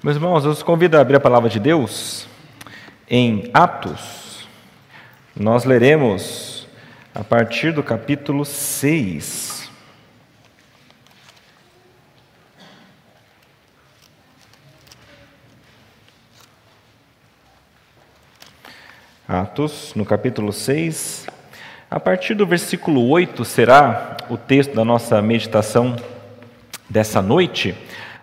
Meus irmãos, eu os convido a abrir a palavra de Deus em Atos. Nós leremos a partir do capítulo 6. Atos, no capítulo 6, a partir do versículo 8 será o texto da nossa meditação dessa noite.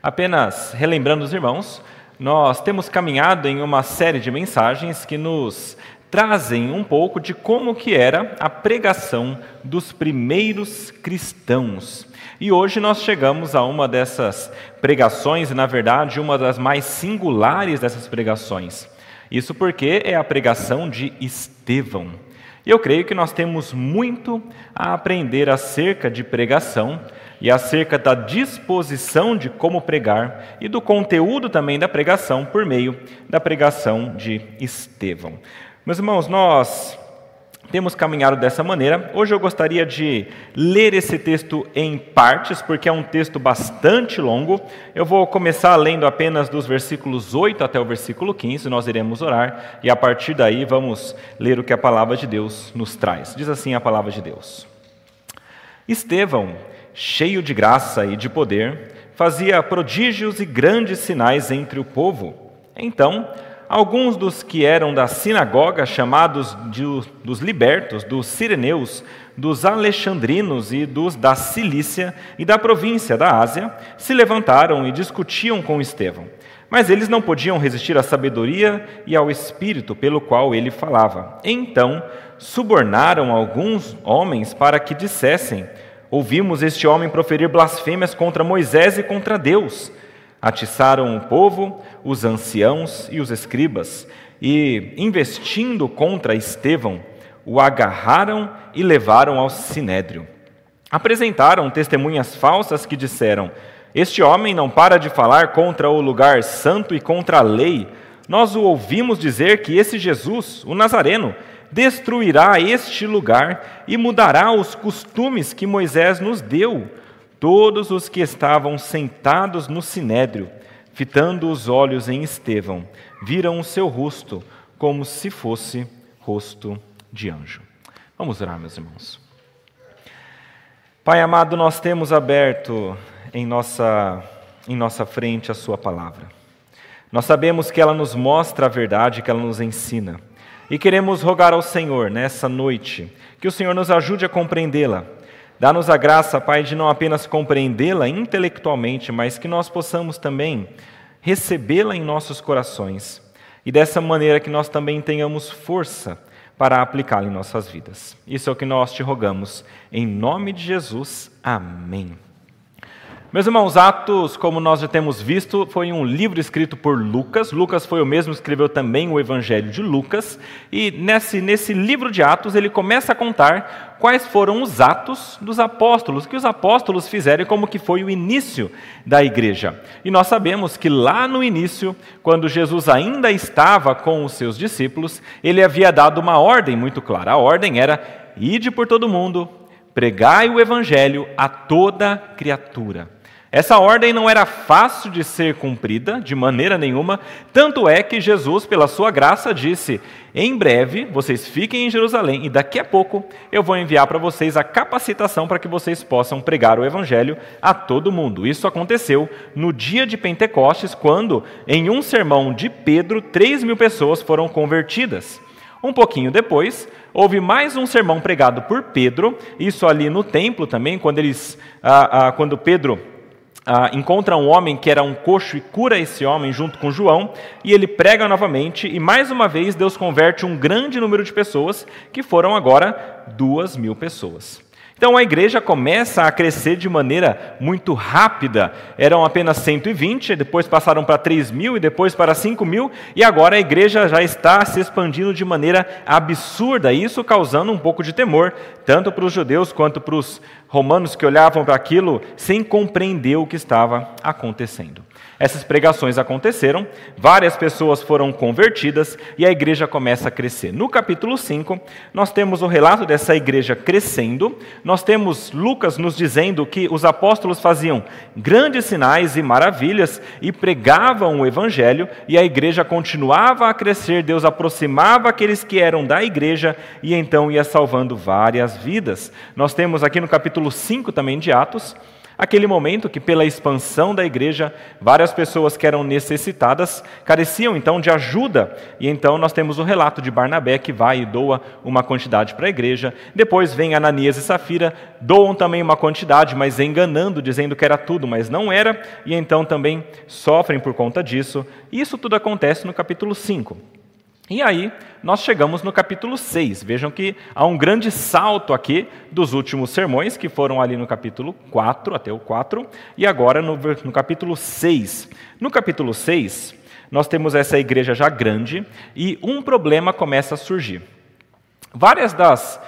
Apenas relembrando os irmãos, nós temos caminhado em uma série de mensagens que nos trazem um pouco de como que era a pregação dos primeiros cristãos. E hoje nós chegamos a uma dessas pregações, e na verdade uma das mais singulares dessas pregações. Isso porque é a pregação de Estevão. E eu creio que nós temos muito a aprender acerca de pregação, e acerca da disposição de como pregar e do conteúdo também da pregação por meio da pregação de Estevão. Meus irmãos, nós temos caminhado dessa maneira. Hoje eu gostaria de ler esse texto em partes, porque é um texto bastante longo. Eu vou começar lendo apenas dos versículos 8 até o versículo 15, nós iremos orar, e a partir daí vamos ler o que a palavra de Deus nos traz. Diz assim a palavra de Deus: Estevão cheio de graça e de poder, fazia prodígios e grandes sinais entre o povo. Então, alguns dos que eram da sinagoga, chamados de, dos libertos, dos sireneus, dos alexandrinos e dos da Cilícia e da província da Ásia, se levantaram e discutiam com Estevão. Mas eles não podiam resistir à sabedoria e ao espírito pelo qual ele falava. Então, subornaram alguns homens para que dissessem: Ouvimos este homem proferir blasfêmias contra Moisés e contra Deus. Atiçaram o povo, os anciãos e os escribas, e, investindo contra Estevão, o agarraram e levaram ao sinédrio. Apresentaram testemunhas falsas que disseram: Este homem não para de falar contra o lugar santo e contra a lei. Nós o ouvimos dizer que esse Jesus, o Nazareno, destruirá este lugar e mudará os costumes que Moisés nos deu. Todos os que estavam sentados no sinédrio, fitando os olhos em Estevão, viram o seu rosto como se fosse rosto de anjo. Vamos orar, meus irmãos. Pai amado, nós temos aberto em nossa, em nossa frente a Sua palavra. Nós sabemos que ela nos mostra a verdade, que ela nos ensina. E queremos rogar ao Senhor nessa noite que o Senhor nos ajude a compreendê-la. Dá-nos a graça, Pai, de não apenas compreendê-la intelectualmente, mas que nós possamos também recebê-la em nossos corações. E dessa maneira que nós também tenhamos força para aplicá-la em nossas vidas. Isso é o que nós te rogamos. Em nome de Jesus. Amém. Meus irmãos, Atos, como nós já temos visto, foi um livro escrito por Lucas. Lucas foi o mesmo que escreveu também o Evangelho de Lucas. E nesse, nesse livro de Atos, ele começa a contar quais foram os atos dos apóstolos, que os apóstolos fizeram e como que foi o início da igreja. E nós sabemos que lá no início, quando Jesus ainda estava com os seus discípulos, ele havia dado uma ordem muito clara. A ordem era: ide por todo mundo, pregai o evangelho a toda criatura. Essa ordem não era fácil de ser cumprida de maneira nenhuma, tanto é que Jesus, pela sua graça, disse: Em breve vocês fiquem em Jerusalém e daqui a pouco eu vou enviar para vocês a capacitação para que vocês possam pregar o Evangelho a todo mundo. Isso aconteceu no dia de Pentecostes, quando, em um sermão de Pedro, três mil pessoas foram convertidas. Um pouquinho depois, houve mais um sermão pregado por Pedro, isso ali no templo também, quando, eles, ah, ah, quando Pedro ah, encontra um homem que era um coxo e cura esse homem junto com João, e ele prega novamente, e mais uma vez Deus converte um grande número de pessoas, que foram agora duas mil pessoas. Então a igreja começa a crescer de maneira muito rápida. Eram apenas 120, depois passaram para 3 mil e depois para 5 mil, e agora a igreja já está se expandindo de maneira absurda, isso causando um pouco de temor, tanto para os judeus quanto para os romanos que olhavam para aquilo sem compreender o que estava acontecendo. Essas pregações aconteceram, várias pessoas foram convertidas e a igreja começa a crescer. No capítulo 5, nós temos o relato dessa igreja crescendo, nós temos Lucas nos dizendo que os apóstolos faziam grandes sinais e maravilhas e pregavam o evangelho, e a igreja continuava a crescer, Deus aproximava aqueles que eram da igreja e então ia salvando várias vidas. Nós temos aqui no capítulo 5 também de Atos, Aquele momento que, pela expansão da igreja, várias pessoas que eram necessitadas careciam então de ajuda. E então nós temos o relato de Barnabé que vai e doa uma quantidade para a igreja. Depois vem Ananias e Safira, doam também uma quantidade, mas enganando, dizendo que era tudo, mas não era. E então também sofrem por conta disso. Isso tudo acontece no capítulo 5. E aí, nós chegamos no capítulo 6. Vejam que há um grande salto aqui dos últimos sermões, que foram ali no capítulo 4, até o 4, e agora no, no capítulo 6. No capítulo 6, nós temos essa igreja já grande e um problema começa a surgir. Várias das,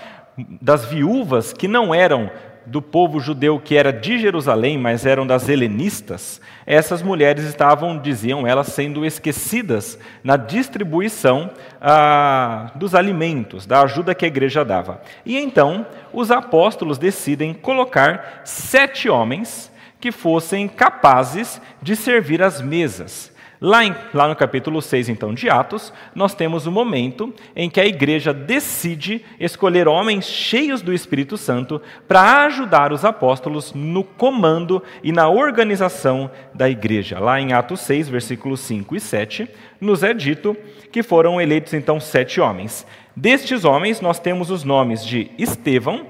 das viúvas que não eram do povo judeu que era de Jerusalém, mas eram das helenistas, essas mulheres estavam, diziam elas, sendo esquecidas na distribuição ah, dos alimentos, da ajuda que a igreja dava. E então os apóstolos decidem colocar sete homens que fossem capazes de servir as mesas. Lá, em, lá, no capítulo 6, então, de Atos, nós temos o momento em que a igreja decide escolher homens cheios do Espírito Santo para ajudar os apóstolos no comando e na organização da igreja. Lá em Atos 6, versículos 5 e 7, nos é dito que foram eleitos, então, sete homens. Destes homens, nós temos os nomes de Estevão,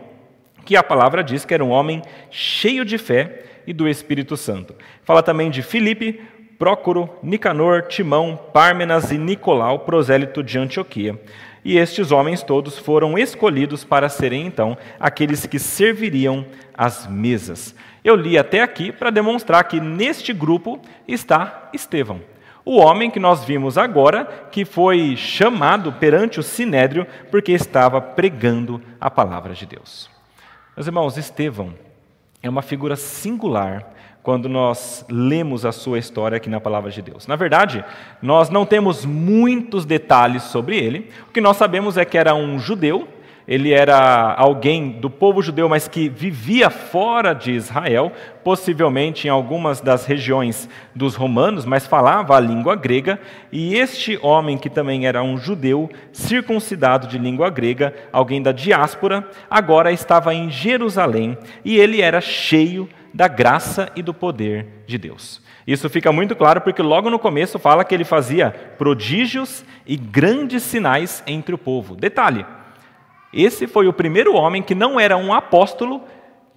que a palavra diz que era um homem cheio de fé e do Espírito Santo. Fala também de Filipe, Prócoro, Nicanor, Timão, Pármenas e Nicolau, prosélito de Antioquia. E estes homens todos foram escolhidos para serem então aqueles que serviriam as mesas. Eu li até aqui para demonstrar que neste grupo está Estevão, o homem que nós vimos agora, que foi chamado perante o sinédrio porque estava pregando a palavra de Deus. Meus irmãos, Estevão é uma figura singular quando nós lemos a sua história aqui na palavra de Deus. Na verdade, nós não temos muitos detalhes sobre ele. O que nós sabemos é que era um judeu, ele era alguém do povo judeu, mas que vivia fora de Israel, possivelmente em algumas das regiões dos romanos, mas falava a língua grega. E este homem, que também era um judeu, circuncidado de língua grega, alguém da diáspora, agora estava em Jerusalém e ele era cheio da graça e do poder de Deus. Isso fica muito claro porque logo no começo fala que ele fazia prodígios e grandes sinais entre o povo. Detalhe: esse foi o primeiro homem que não era um apóstolo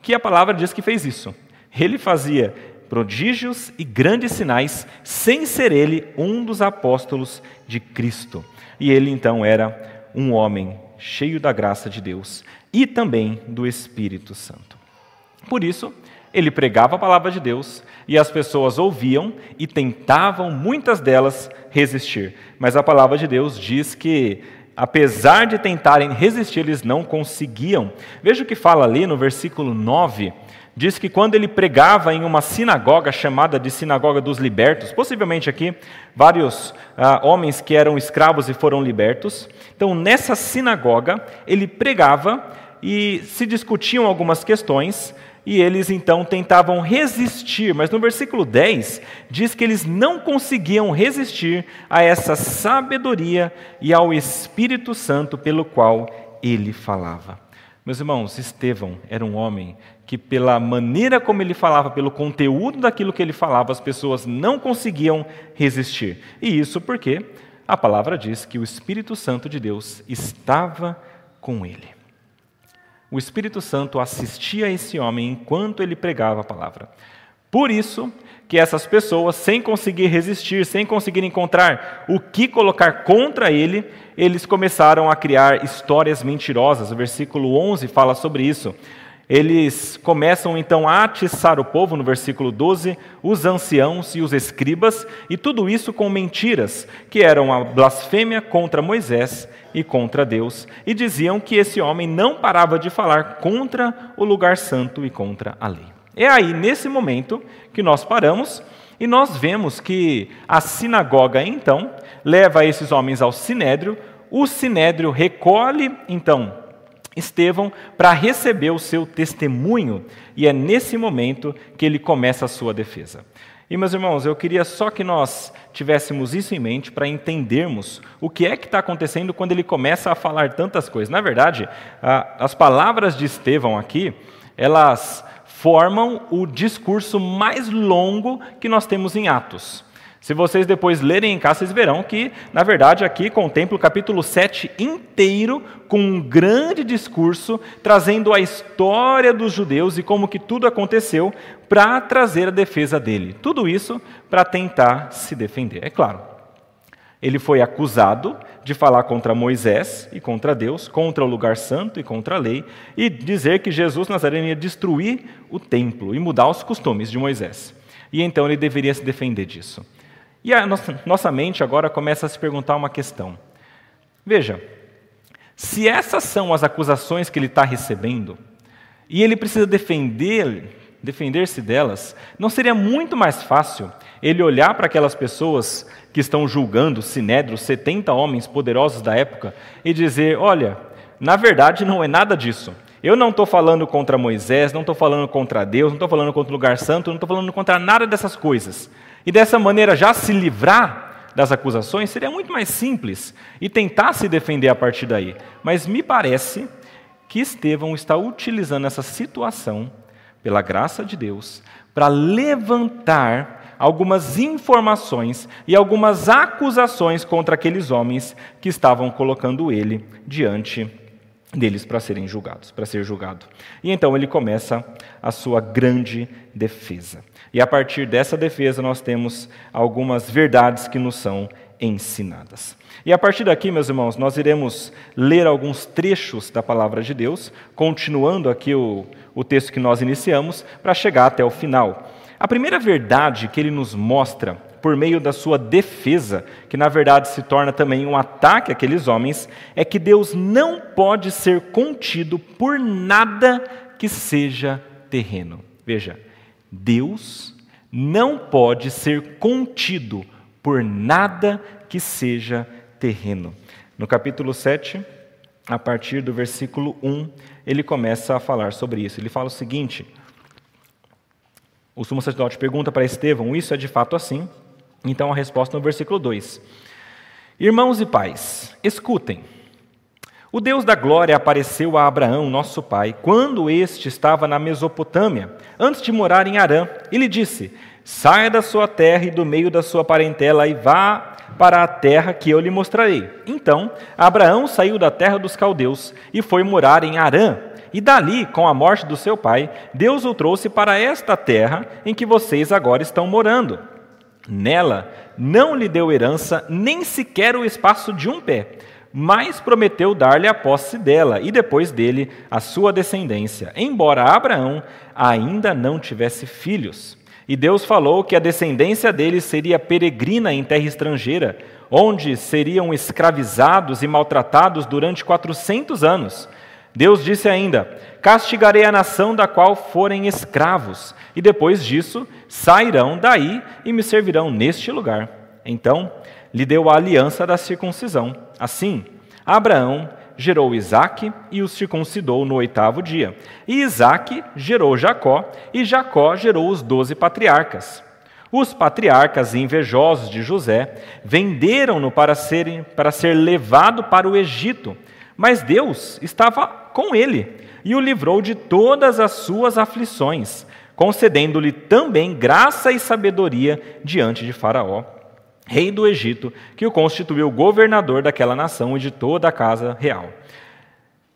que a palavra diz que fez isso. Ele fazia prodígios e grandes sinais sem ser ele um dos apóstolos de Cristo. E ele então era um homem cheio da graça de Deus e também do Espírito Santo. Por isso, ele pregava a palavra de Deus e as pessoas ouviam e tentavam, muitas delas, resistir. Mas a palavra de Deus diz que, apesar de tentarem resistir, eles não conseguiam. Veja o que fala ali no versículo 9. Diz que quando ele pregava em uma sinagoga chamada de Sinagoga dos Libertos, possivelmente aqui vários ah, homens que eram escravos e foram libertos. Então, nessa sinagoga, ele pregava e se discutiam algumas questões e eles então tentavam resistir, mas no versículo 10 diz que eles não conseguiam resistir a essa sabedoria e ao Espírito Santo pelo qual ele falava. Meus irmãos, Estevão era um homem que, pela maneira como ele falava, pelo conteúdo daquilo que ele falava, as pessoas não conseguiam resistir. E isso porque a palavra diz que o Espírito Santo de Deus estava com ele o Espírito Santo assistia a esse homem enquanto ele pregava a palavra. Por isso que essas pessoas, sem conseguir resistir, sem conseguir encontrar o que colocar contra ele, eles começaram a criar histórias mentirosas. O versículo 11 fala sobre isso. Eles começam então a atiçar o povo, no versículo 12, os anciãos e os escribas, e tudo isso com mentiras, que eram a blasfêmia contra Moisés e contra Deus, e diziam que esse homem não parava de falar contra o lugar santo e contra a lei. É aí, nesse momento, que nós paramos e nós vemos que a sinagoga, então, leva esses homens ao sinédrio, o sinédrio recolhe, então, Estevão para receber o seu testemunho, e é nesse momento que ele começa a sua defesa. E, meus irmãos, eu queria só que nós tivéssemos isso em mente para entendermos o que é que está acontecendo quando ele começa a falar tantas coisas. Na verdade, as palavras de Estevão aqui, elas formam o discurso mais longo que nós temos em Atos. Se vocês depois lerem em casa, vocês verão que, na verdade, aqui contempla o capítulo 7 inteiro, com um grande discurso, trazendo a história dos judeus e como que tudo aconteceu, para trazer a defesa dele. Tudo isso para tentar se defender. É claro, ele foi acusado de falar contra Moisés e contra Deus, contra o lugar santo e contra a lei, e dizer que Jesus Nazareno ia destruir o templo e mudar os costumes de Moisés. E então ele deveria se defender disso. E a nossa, nossa mente agora começa a se perguntar uma questão. Veja, se essas são as acusações que ele está recebendo, e ele precisa defender, defender-se delas, não seria muito mais fácil ele olhar para aquelas pessoas que estão julgando Sinédrio, 70 homens poderosos da época, e dizer: olha, na verdade não é nada disso. Eu não estou falando contra Moisés, não estou falando contra Deus, não estou falando contra o lugar santo, não estou falando contra nada dessas coisas. E dessa maneira já se livrar das acusações seria muito mais simples e tentar se defender a partir daí. Mas me parece que Estevão está utilizando essa situação, pela graça de Deus, para levantar algumas informações e algumas acusações contra aqueles homens que estavam colocando ele diante deles para serem julgados, para ser julgado. E então ele começa a sua grande defesa. E a partir dessa defesa nós temos algumas verdades que nos são ensinadas. E a partir daqui, meus irmãos, nós iremos ler alguns trechos da palavra de Deus, continuando aqui o, o texto que nós iniciamos, para chegar até o final. A primeira verdade que ele nos mostra por meio da sua defesa, que na verdade se torna também um ataque àqueles homens, é que Deus não pode ser contido por nada que seja terreno. Veja, Deus não pode ser contido por nada que seja terreno. No capítulo 7, a partir do versículo 1, ele começa a falar sobre isso. Ele fala o seguinte: o sumo sacerdote pergunta para Estevão: Isso é de fato assim? Então a resposta no versículo 2: Irmãos e pais, escutem. O Deus da glória apareceu a Abraão, nosso pai, quando este estava na Mesopotâmia, antes de morar em Arã, e lhe disse: Saia da sua terra e do meio da sua parentela e vá para a terra que eu lhe mostrarei. Então, Abraão saiu da terra dos caldeus e foi morar em Arã. E dali, com a morte do seu pai, Deus o trouxe para esta terra em que vocês agora estão morando. Nela não lhe deu herança, nem sequer o espaço de um pé, mas prometeu dar-lhe a posse dela e depois dele a sua descendência, embora Abraão ainda não tivesse filhos. E Deus falou que a descendência dele seria peregrina em terra estrangeira, onde seriam escravizados e maltratados durante quatrocentos anos. Deus disse ainda: Castigarei a nação da qual forem escravos, e depois disso sairão daí e me servirão neste lugar. Então lhe deu a aliança da circuncisão. Assim, Abraão gerou Isaque e o circuncidou no oitavo dia. E Isaque gerou Jacó, e Jacó gerou os doze patriarcas. Os patriarcas invejosos de José venderam-no para, para ser levado para o Egito, mas Deus estava com ele e o livrou de todas as suas aflições concedendo-lhe também graça e sabedoria diante de Faraó, rei do Egito, que o constituiu governador daquela nação e de toda a casa real.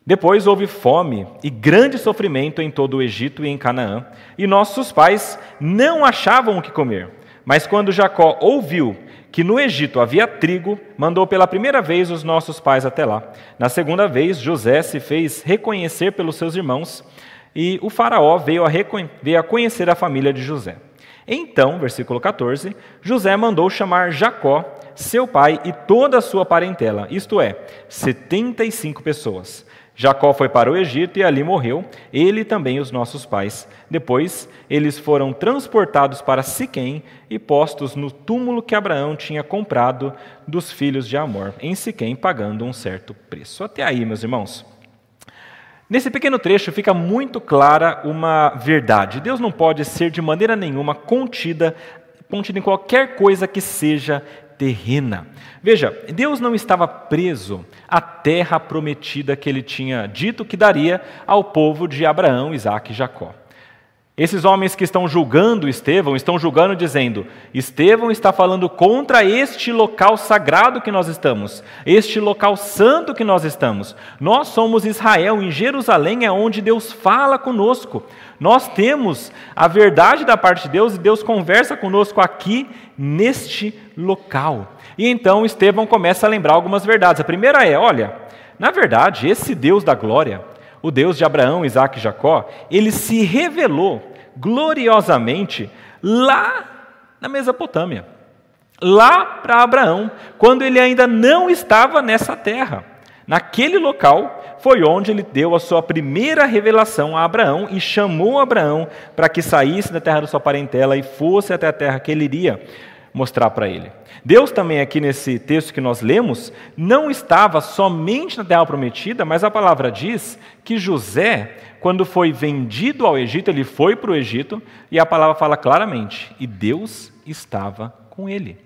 Depois houve fome e grande sofrimento em todo o Egito e em Canaã, e nossos pais não achavam o que comer. Mas quando Jacó ouviu que no Egito havia trigo, mandou pela primeira vez os nossos pais até lá. Na segunda vez, José se fez reconhecer pelos seus irmãos e o faraó veio a, veio a conhecer a família de José. Então, versículo 14, José mandou chamar Jacó, seu pai, e toda a sua parentela, isto é, 75 pessoas. Jacó foi para o Egito e ali morreu, ele e também os nossos pais. Depois, eles foram transportados para Siquém e postos no túmulo que Abraão tinha comprado dos filhos de Amor, em Siquém, pagando um certo preço. Até aí, meus irmãos. Nesse pequeno trecho fica muito clara uma verdade. Deus não pode ser de maneira nenhuma contida, contida em qualquer coisa que seja terrena. Veja, Deus não estava preso à terra prometida que ele tinha dito que daria ao povo de Abraão, Isaac e Jacó. Esses homens que estão julgando Estevão estão julgando dizendo: Estevão está falando contra este local sagrado que nós estamos, este local santo que nós estamos. Nós somos Israel, em Jerusalém é onde Deus fala conosco. Nós temos a verdade da parte de Deus e Deus conversa conosco aqui neste local. E então Estevão começa a lembrar algumas verdades. A primeira é: olha, na verdade, esse Deus da glória, o Deus de Abraão, Isaac e Jacó, ele se revelou gloriosamente lá na Mesopotâmia, lá para Abraão, quando ele ainda não estava nessa terra. Naquele local foi onde ele deu a sua primeira revelação a Abraão e chamou Abraão para que saísse da terra da sua parentela e fosse até a terra que ele iria mostrar para ele. Deus também, aqui nesse texto que nós lemos, não estava somente na terra prometida, mas a palavra diz que José, quando foi vendido ao Egito, ele foi para o Egito, e a palavra fala claramente: e Deus estava com ele.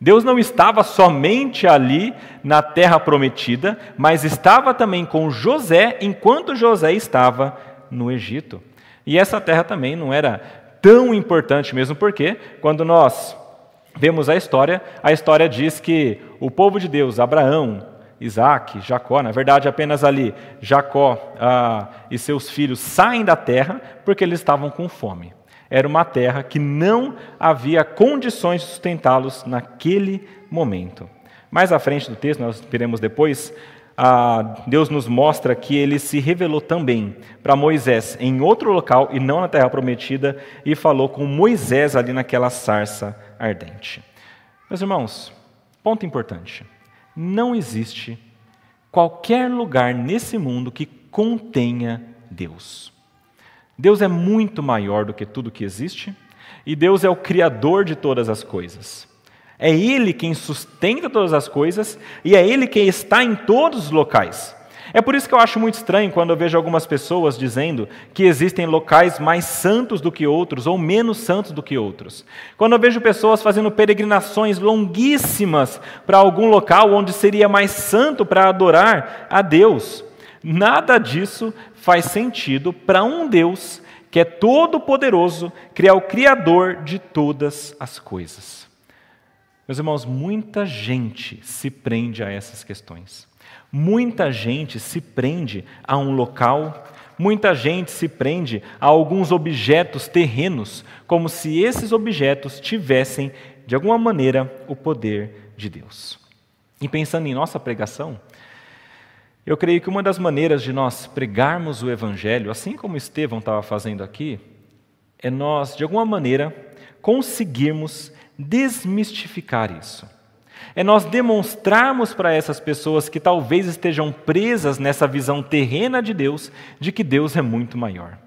Deus não estava somente ali na terra prometida, mas estava também com José enquanto José estava no Egito. E essa terra também não era tão importante mesmo, porque quando nós vemos a história, a história diz que o povo de Deus, Abraão, Isaac, Jacó, na verdade apenas ali, Jacó ah, e seus filhos saem da terra porque eles estavam com fome. Era uma terra que não havia condições de sustentá-los naquele momento. Mais à frente do texto, nós veremos depois, ah, Deus nos mostra que ele se revelou também para Moisés em outro local e não na terra prometida, e falou com Moisés ali naquela sarça ardente. Meus irmãos, ponto importante: não existe qualquer lugar nesse mundo que contenha Deus. Deus é muito maior do que tudo que existe e Deus é o Criador de todas as coisas. É Ele quem sustenta todas as coisas e é Ele quem está em todos os locais. É por isso que eu acho muito estranho quando eu vejo algumas pessoas dizendo que existem locais mais santos do que outros ou menos santos do que outros. Quando eu vejo pessoas fazendo peregrinações longuíssimas para algum local onde seria mais santo para adorar a Deus. Nada disso faz sentido para um Deus que é todo-poderoso, que é o Criador de todas as coisas. Meus irmãos, muita gente se prende a essas questões. Muita gente se prende a um local, muita gente se prende a alguns objetos terrenos, como se esses objetos tivessem, de alguma maneira, o poder de Deus. E pensando em nossa pregação, eu creio que uma das maneiras de nós pregarmos o Evangelho, assim como Estevão estava fazendo aqui, é nós, de alguma maneira, conseguirmos desmistificar isso. É nós demonstrarmos para essas pessoas que talvez estejam presas nessa visão terrena de Deus, de que Deus é muito maior.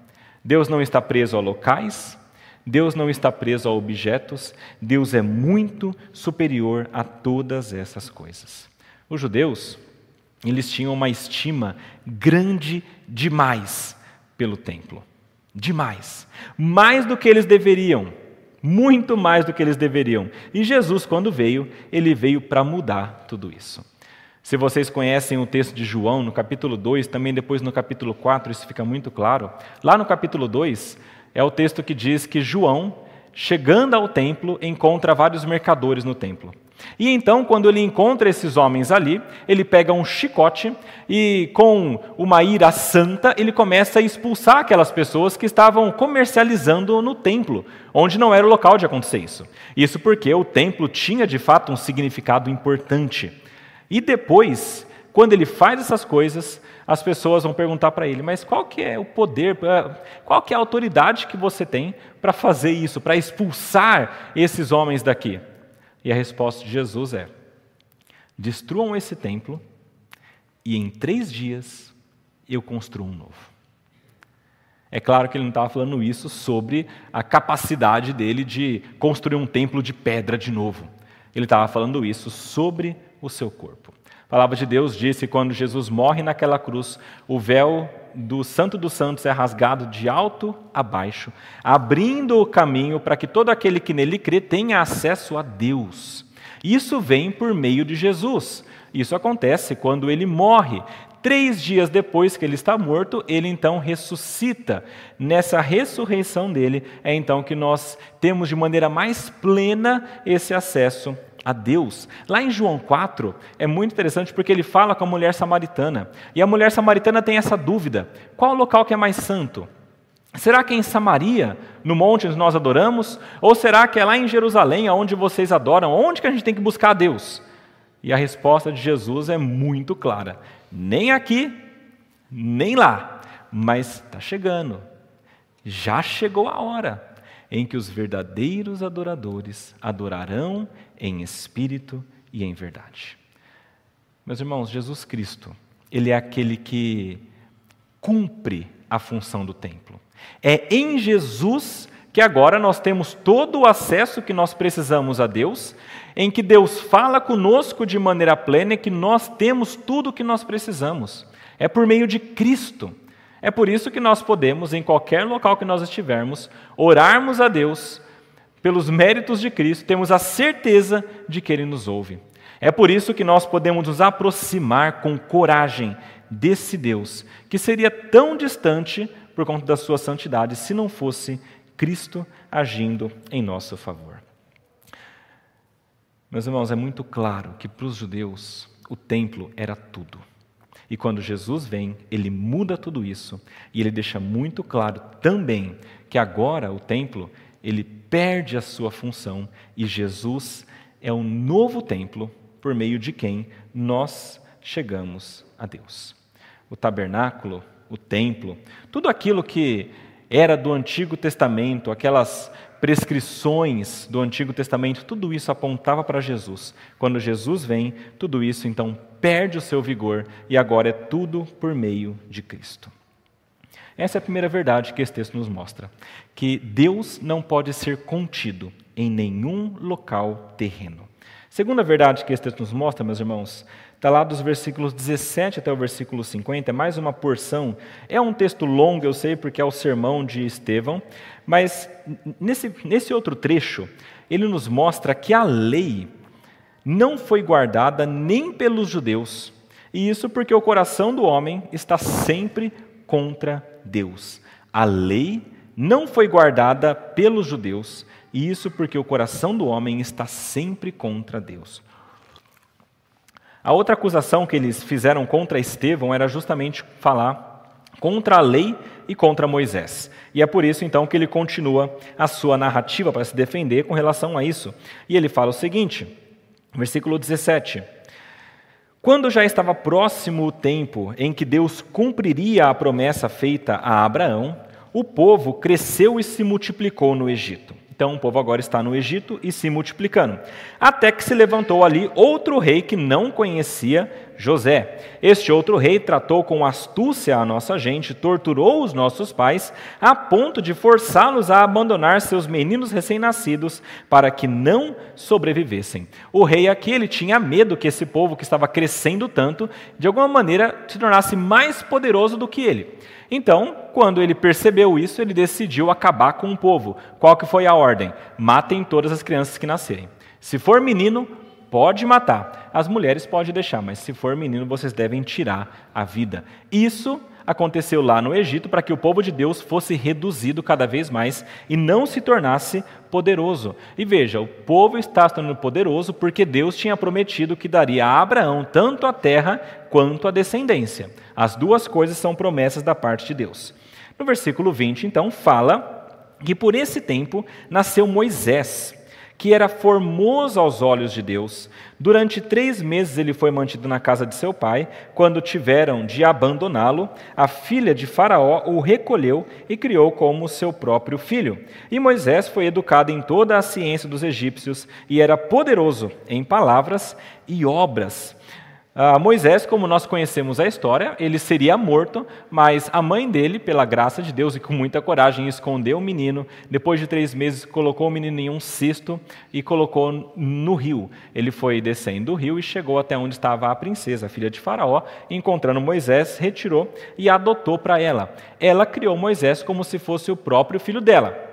Deus não está preso a locais, Deus não está preso a objetos, Deus é muito superior a todas essas coisas. Os judeus, eles tinham uma estima grande demais pelo templo. Demais. Mais do que eles deveriam muito mais do que eles deveriam. E Jesus, quando veio, ele veio para mudar tudo isso. Se vocês conhecem o texto de João, no capítulo 2, também depois no capítulo 4, isso fica muito claro. Lá no capítulo 2, é o texto que diz que João, chegando ao templo, encontra vários mercadores no templo. E então, quando ele encontra esses homens ali, ele pega um chicote e, com uma ira santa, ele começa a expulsar aquelas pessoas que estavam comercializando no templo, onde não era o local de acontecer isso. Isso porque o templo tinha de fato um significado importante. E depois, quando ele faz essas coisas, as pessoas vão perguntar para ele: mas qual que é o poder, qual que é a autoridade que você tem para fazer isso, para expulsar esses homens daqui? E a resposta de Jesus é: destruam esse templo e em três dias eu construo um novo. É claro que ele não estava falando isso sobre a capacidade dele de construir um templo de pedra de novo. Ele estava falando isso sobre o seu corpo. A palavra de Deus disse quando Jesus morre naquela cruz, o véu do Santo dos Santos é rasgado de alto a baixo, abrindo o caminho para que todo aquele que nele crê tenha acesso a Deus. Isso vem por meio de Jesus. Isso acontece quando ele morre. Três dias depois que ele está morto, ele então ressuscita. Nessa ressurreição dele é então que nós temos de maneira mais plena esse acesso a Deus. Lá em João 4 é muito interessante porque ele fala com a mulher samaritana. E a mulher samaritana tem essa dúvida: qual o local que é mais santo? Será que é em Samaria, no monte onde nós adoramos? Ou será que é lá em Jerusalém, onde vocês adoram? Onde que a gente tem que buscar a Deus? E a resposta de Jesus é muito clara: nem aqui, nem lá, mas está chegando. Já chegou a hora em que os verdadeiros adoradores adorarão em espírito e em verdade. Meus irmãos, Jesus Cristo, ele é aquele que cumpre a função do templo. É em Jesus que agora nós temos todo o acesso que nós precisamos a Deus, em que Deus fala conosco de maneira plena e que nós temos tudo o que nós precisamos. É por meio de Cristo. É por isso que nós podemos, em qualquer local que nós estivermos, orarmos a Deus pelos méritos de Cristo, temos a certeza de que Ele nos ouve. É por isso que nós podemos nos aproximar com coragem desse Deus, que seria tão distante por conta da sua santidade se não fosse Cristo agindo em nosso favor. Meus irmãos, é muito claro que para os judeus o templo era tudo. E quando Jesus vem, ele muda tudo isso e ele deixa muito claro também que agora o templo ele perde a sua função e Jesus é o novo templo por meio de quem nós chegamos a Deus. O tabernáculo, o templo, tudo aquilo que era do Antigo Testamento, aquelas prescrições do Antigo Testamento, tudo isso apontava para Jesus. Quando Jesus vem, tudo isso então perde o seu vigor e agora é tudo por meio de Cristo. Essa é a primeira verdade que esse texto nos mostra: que Deus não pode ser contido em nenhum local terreno. Segunda verdade que esse texto nos mostra, meus irmãos, Está lá dos versículos 17 até o versículo 50, é mais uma porção. É um texto longo, eu sei, porque é o sermão de Estevão, mas nesse, nesse outro trecho, ele nos mostra que a lei não foi guardada nem pelos judeus, e isso porque o coração do homem está sempre contra Deus. A lei não foi guardada pelos judeus, e isso porque o coração do homem está sempre contra Deus. A outra acusação que eles fizeram contra Estevão era justamente falar contra a lei e contra Moisés. E é por isso então que ele continua a sua narrativa para se defender com relação a isso. E ele fala o seguinte, versículo 17: Quando já estava próximo o tempo em que Deus cumpriria a promessa feita a Abraão, o povo cresceu e se multiplicou no Egito. Então o povo agora está no Egito e se multiplicando. Até que se levantou ali outro rei que não conhecia José. Este outro rei tratou com astúcia a nossa gente, torturou os nossos pais, a ponto de forçá-los a abandonar seus meninos recém-nascidos para que não sobrevivessem. O rei aqui ele tinha medo que esse povo que estava crescendo tanto, de alguma maneira se tornasse mais poderoso do que ele. Então, quando ele percebeu isso, ele decidiu acabar com o povo. Qual que foi a ordem? Matem todas as crianças que nascerem. Se for menino, pode matar. As mulheres pode deixar, mas se for menino, vocês devem tirar a vida. Isso aconteceu lá no Egito para que o povo de Deus fosse reduzido cada vez mais e não se tornasse poderoso. E veja, o povo está se tornando poderoso porque Deus tinha prometido que daria a Abraão tanto a terra quanto a descendência. As duas coisas são promessas da parte de Deus. No versículo 20, então, fala que por esse tempo nasceu Moisés que era formoso aos olhos de Deus. Durante três meses ele foi mantido na casa de seu pai. Quando tiveram de abandoná-lo, a filha de Faraó o recolheu e criou como seu próprio filho. E Moisés foi educado em toda a ciência dos egípcios e era poderoso em palavras e obras. Uh, Moisés, como nós conhecemos a história, ele seria morto, mas a mãe dele, pela graça de Deus e com muita coragem, escondeu o menino. Depois de três meses, colocou o menino em um cesto e colocou no rio. Ele foi descendo o rio e chegou até onde estava a princesa, filha de Faraó. Encontrando Moisés, retirou e adotou para ela. Ela criou Moisés como se fosse o próprio filho dela.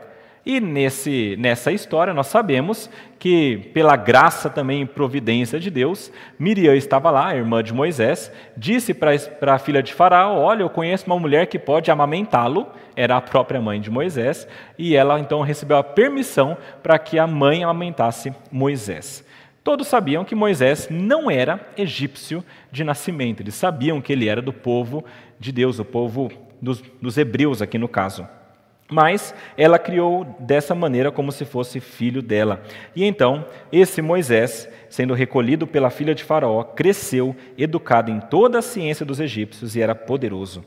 E nesse, nessa história nós sabemos que, pela graça também e providência de Deus, Miriam estava lá, a irmã de Moisés, disse para a filha de Faraó: Olha, eu conheço uma mulher que pode amamentá-lo, era a própria mãe de Moisés, e ela então recebeu a permissão para que a mãe amamentasse Moisés. Todos sabiam que Moisés não era egípcio de nascimento, eles sabiam que ele era do povo de Deus, o povo dos, dos hebreus, aqui no caso. Mas ela criou dessa maneira como se fosse filho dela. E então, esse Moisés, sendo recolhido pela filha de Faraó, cresceu, educado em toda a ciência dos egípcios e era poderoso.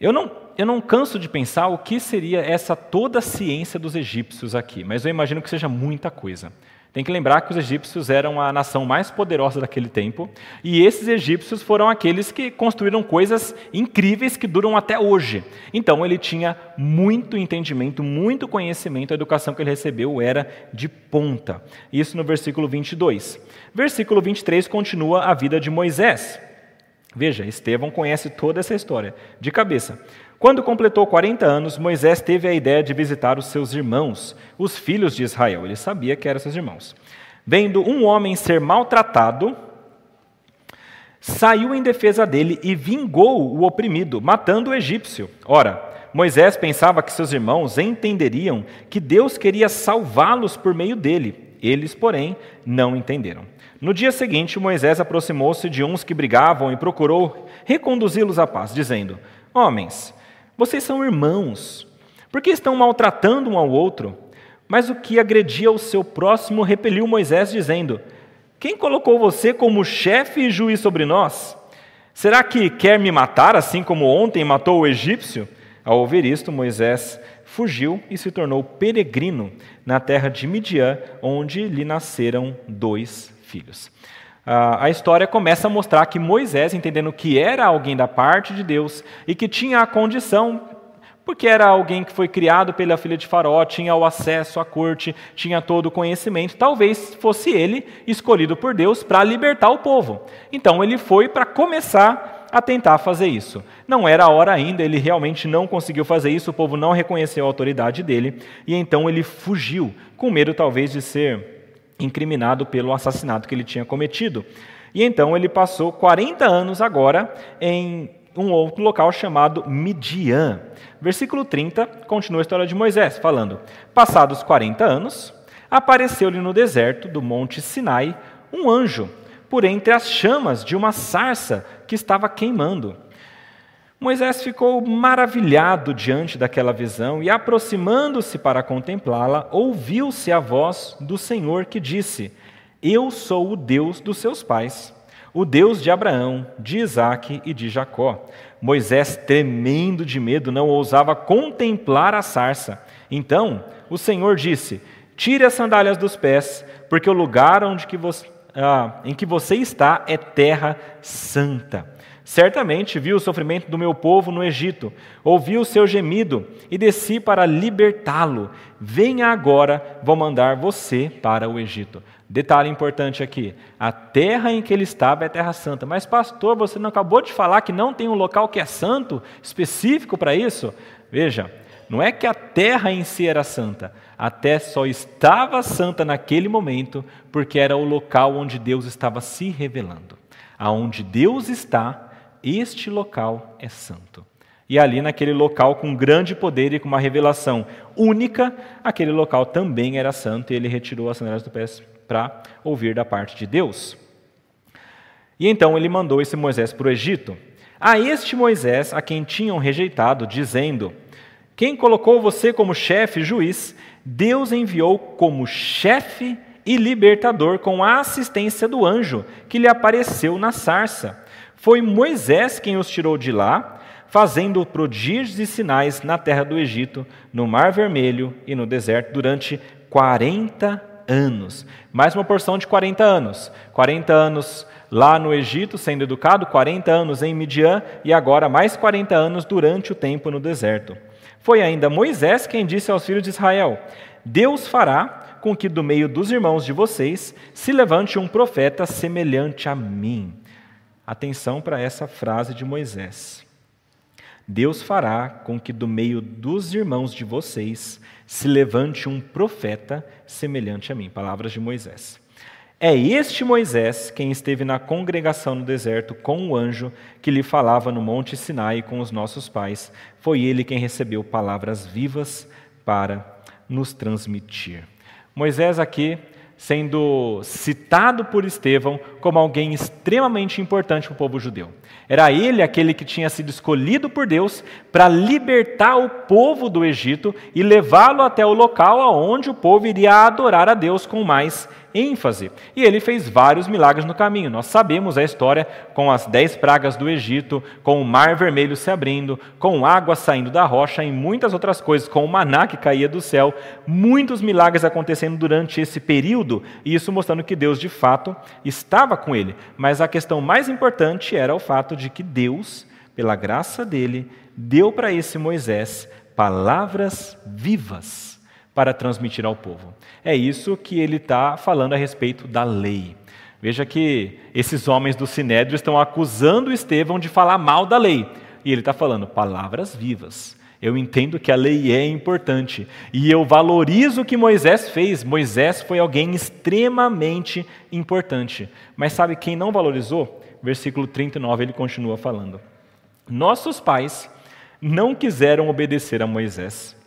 Eu não, eu não canso de pensar o que seria essa toda a ciência dos egípcios aqui, mas eu imagino que seja muita coisa. Tem que lembrar que os egípcios eram a nação mais poderosa daquele tempo, e esses egípcios foram aqueles que construíram coisas incríveis que duram até hoje. Então ele tinha muito entendimento, muito conhecimento, a educação que ele recebeu era de ponta. Isso no versículo 22. Versículo 23 continua a vida de Moisés. Veja, Estevão conhece toda essa história de cabeça. Quando completou 40 anos, Moisés teve a ideia de visitar os seus irmãos, os filhos de Israel. Ele sabia que eram seus irmãos. Vendo um homem ser maltratado, saiu em defesa dele e vingou o oprimido, matando o egípcio. Ora, Moisés pensava que seus irmãos entenderiam que Deus queria salvá-los por meio dele. Eles, porém, não entenderam. No dia seguinte, Moisés aproximou-se de uns que brigavam e procurou reconduzi-los à paz, dizendo: Homens, vocês são irmãos. Por que estão maltratando um ao outro? Mas o que agredia o seu próximo repeliu Moisés, dizendo: Quem colocou você como chefe e juiz sobre nós? Será que quer me matar, assim como ontem matou o egípcio? Ao ouvir isto, Moisés fugiu e se tornou peregrino na terra de Midian, onde lhe nasceram dois filhos a história começa a mostrar que Moisés, entendendo que era alguém da parte de Deus e que tinha a condição, porque era alguém que foi criado pela filha de Faraó, tinha o acesso à corte, tinha todo o conhecimento, talvez fosse ele escolhido por Deus para libertar o povo. Então ele foi para começar a tentar fazer isso. Não era a hora ainda, ele realmente não conseguiu fazer isso, o povo não reconheceu a autoridade dele, e então ele fugiu, com medo talvez de ser incriminado pelo assassinato que ele tinha cometido. E então ele passou 40 anos agora em um outro local chamado Midian. Versículo 30 continua a história de Moisés, falando: Passados 40 anos, apareceu-lhe no deserto do monte Sinai um anjo, por entre as chamas de uma sarça que estava queimando. Moisés ficou maravilhado diante daquela visão e, aproximando-se para contemplá-la, ouviu-se a voz do Senhor que disse: Eu sou o Deus dos seus pais, o Deus de Abraão, de Isaque e de Jacó. Moisés, tremendo de medo, não ousava contemplar a sarça. Então o Senhor disse: Tire as sandálias dos pés, porque o lugar onde que você, ah, em que você está é terra santa. Certamente vi o sofrimento do meu povo no Egito, ouvi o seu gemido e desci para libertá-lo. Venha agora, vou mandar você para o Egito. Detalhe importante aqui: a terra em que ele estava é terra santa. Mas, pastor, você não acabou de falar que não tem um local que é santo, específico para isso? Veja, não é que a terra em si era santa, a terra só estava santa naquele momento porque era o local onde Deus estava se revelando. Aonde Deus está, este local é santo. E ali, naquele local com grande poder e com uma revelação única, aquele local também era santo e ele retirou as sandálias do pé para ouvir da parte de Deus. E então ele mandou esse Moisés para o Egito. A este Moisés, a quem tinham rejeitado, dizendo: Quem colocou você como chefe e juiz, Deus enviou como chefe e libertador com a assistência do anjo que lhe apareceu na sarça. Foi Moisés quem os tirou de lá, fazendo prodígios e sinais na terra do Egito, no Mar Vermelho e no deserto durante 40 anos. Mais uma porção de 40 anos. 40 anos lá no Egito, sendo educado, 40 anos em Midian e agora mais 40 anos durante o tempo no deserto. Foi ainda Moisés quem disse aos filhos de Israel: Deus fará com que do meio dos irmãos de vocês se levante um profeta semelhante a mim. Atenção para essa frase de Moisés. Deus fará com que do meio dos irmãos de vocês se levante um profeta semelhante a mim. Palavras de Moisés. É este Moisés quem esteve na congregação no deserto com o anjo que lhe falava no Monte Sinai com os nossos pais. Foi ele quem recebeu palavras vivas para nos transmitir. Moisés aqui sendo citado por Estevão como alguém extremamente importante para o povo judeu. Era ele aquele que tinha sido escolhido por Deus para libertar o povo do Egito e levá-lo até o local aonde o povo iria adorar a Deus com mais ênfase. E ele fez vários milagres no caminho. Nós sabemos a história com as dez pragas do Egito, com o mar vermelho se abrindo, com água saindo da rocha e muitas outras coisas, com o maná que caía do céu. Muitos milagres acontecendo durante esse período, e isso mostrando que Deus de fato estava com ele. Mas a questão mais importante era o fato de que Deus, pela graça dele, deu para esse Moisés palavras vivas para transmitir ao povo. É isso que ele está falando a respeito da lei. Veja que esses homens do Sinédrio estão acusando Estevão de falar mal da lei. E ele está falando palavras vivas. Eu entendo que a lei é importante e eu valorizo o que Moisés fez. Moisés foi alguém extremamente importante. Mas sabe quem não valorizou? Versículo 39 ele continua falando. Nossos pais não quiseram obedecer a Moisés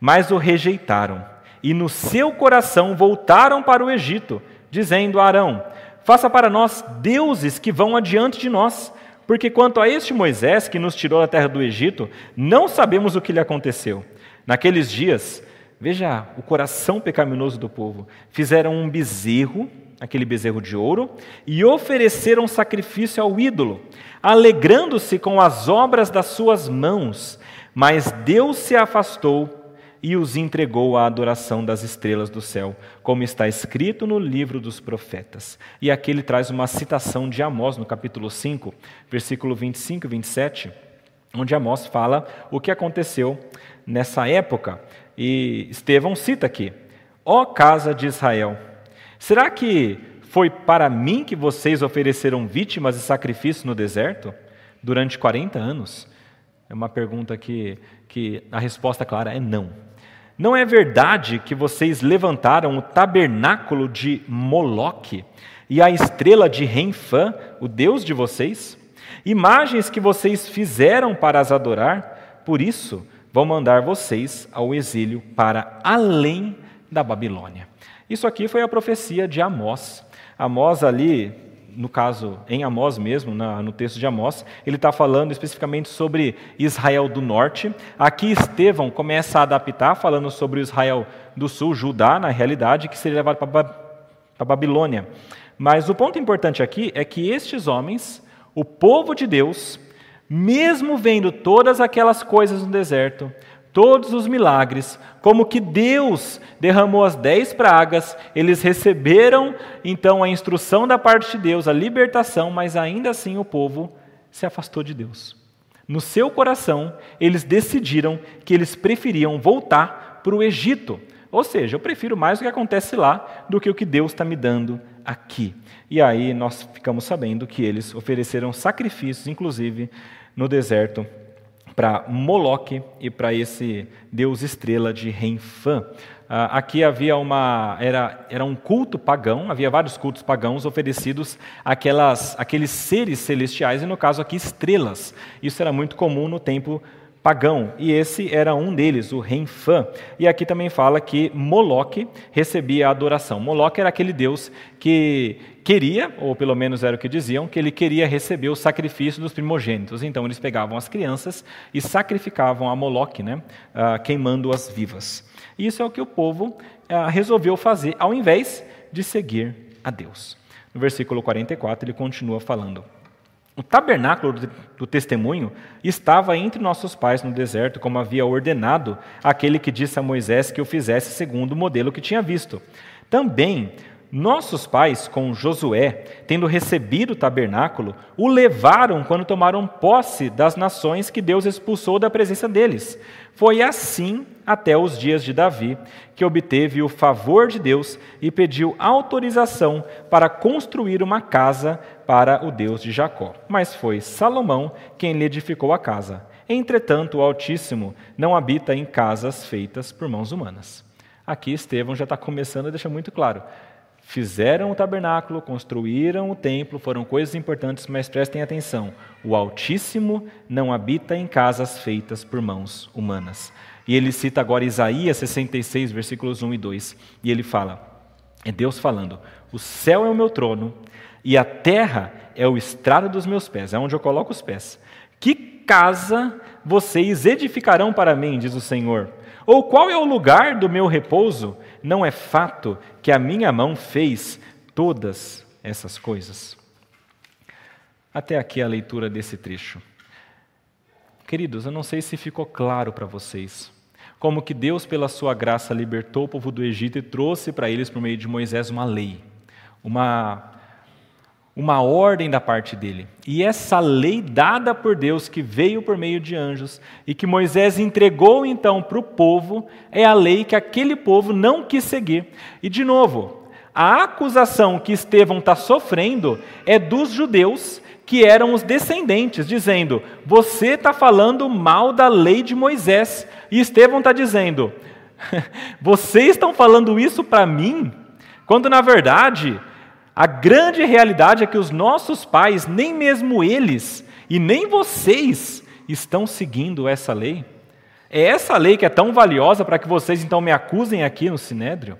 mas o rejeitaram. E no seu coração voltaram para o Egito, dizendo a Arão: Faça para nós deuses que vão adiante de nós, porque quanto a este Moisés que nos tirou da terra do Egito, não sabemos o que lhe aconteceu. Naqueles dias, veja o coração pecaminoso do povo, fizeram um bezerro, aquele bezerro de ouro, e ofereceram sacrifício ao ídolo, alegrando-se com as obras das suas mãos. Mas Deus se afastou e os entregou à adoração das estrelas do céu, como está escrito no livro dos profetas. E aqui ele traz uma citação de Amós, no capítulo 5, versículo 25 e 27, onde Amós fala o que aconteceu nessa época. E Estevão cita aqui: Ó casa de Israel, será que foi para mim que vocês ofereceram vítimas e sacrifícios no deserto durante 40 anos? É uma pergunta que, que a resposta clara é não. Não é verdade que vocês levantaram o tabernáculo de Moloque e a estrela de Renfã, o deus de vocês? Imagens que vocês fizeram para as adorar, por isso vão mandar vocês ao exílio para além da Babilônia. Isso aqui foi a profecia de Amós. Amós ali no caso, em Amós mesmo, na, no texto de Amós, ele está falando especificamente sobre Israel do norte. Aqui Estevão começa a adaptar, falando sobre Israel do sul, Judá, na realidade, que seria levado para Babilônia. Mas o ponto importante aqui é que estes homens, o povo de Deus, mesmo vendo todas aquelas coisas no deserto, todos os milagres, como que Deus derramou as dez pragas, eles receberam então a instrução da parte de Deus, a libertação, mas ainda assim o povo se afastou de Deus. No seu coração, eles decidiram que eles preferiam voltar para o Egito. Ou seja, eu prefiro mais o que acontece lá do que o que Deus está me dando aqui. E aí nós ficamos sabendo que eles ofereceram sacrifícios, inclusive no deserto, para Moloque e para esse deus estrela de Renfã. Ah, aqui havia uma era, era um culto pagão, havia vários cultos pagãos oferecidos àquelas, àqueles seres celestiais, e no caso aqui estrelas. Isso era muito comum no tempo pagão, e esse era um deles, o Renfã. E aqui também fala que Moloque recebia a adoração. Moloque era aquele deus que queria, ou pelo menos era o que diziam, que ele queria receber o sacrifício dos primogênitos. Então eles pegavam as crianças e sacrificavam a Moloque, né, uh, queimando-as vivas. Isso é o que o povo uh, resolveu fazer, ao invés de seguir a Deus. No versículo 44 ele continua falando. O tabernáculo do testemunho estava entre nossos pais no deserto, como havia ordenado aquele que disse a Moisés que o fizesse segundo o modelo que tinha visto. Também nossos pais, com Josué, tendo recebido o tabernáculo, o levaram quando tomaram posse das nações que Deus expulsou da presença deles. Foi assim até os dias de Davi, que obteve o favor de Deus e pediu autorização para construir uma casa para o Deus de Jacó. Mas foi Salomão quem lhe edificou a casa. Entretanto, o Altíssimo não habita em casas feitas por mãos humanas. Aqui Estevão já está começando a deixar muito claro fizeram o tabernáculo, construíram o templo, foram coisas importantes, mas prestem atenção: o Altíssimo não habita em casas feitas por mãos humanas. E ele cita agora Isaías 66, versículos 1 e 2, e ele fala: é Deus falando, o céu é o meu trono e a terra é o estrado dos meus pés, é onde eu coloco os pés. Que casa vocês edificarão para mim, diz o Senhor? Ou qual é o lugar do meu repouso? Não é fato que a minha mão fez todas essas coisas? Até aqui a leitura desse trecho. Queridos, eu não sei se ficou claro para vocês como que Deus, pela sua graça, libertou o povo do Egito e trouxe para eles, por meio de Moisés, uma lei, uma uma ordem da parte dele. E essa lei dada por Deus, que veio por meio de anjos, e que Moisés entregou então para o povo, é a lei que aquele povo não quis seguir. E de novo, a acusação que Estevão está sofrendo é dos judeus que eram os descendentes, dizendo: Você está falando mal da lei de Moisés. E Estevão está dizendo: Vocês estão falando isso para mim? Quando na verdade a grande realidade é que os nossos pais, nem mesmo eles e nem vocês estão seguindo essa lei. É essa lei que é tão valiosa para que vocês então me acusem aqui no Sinédrio?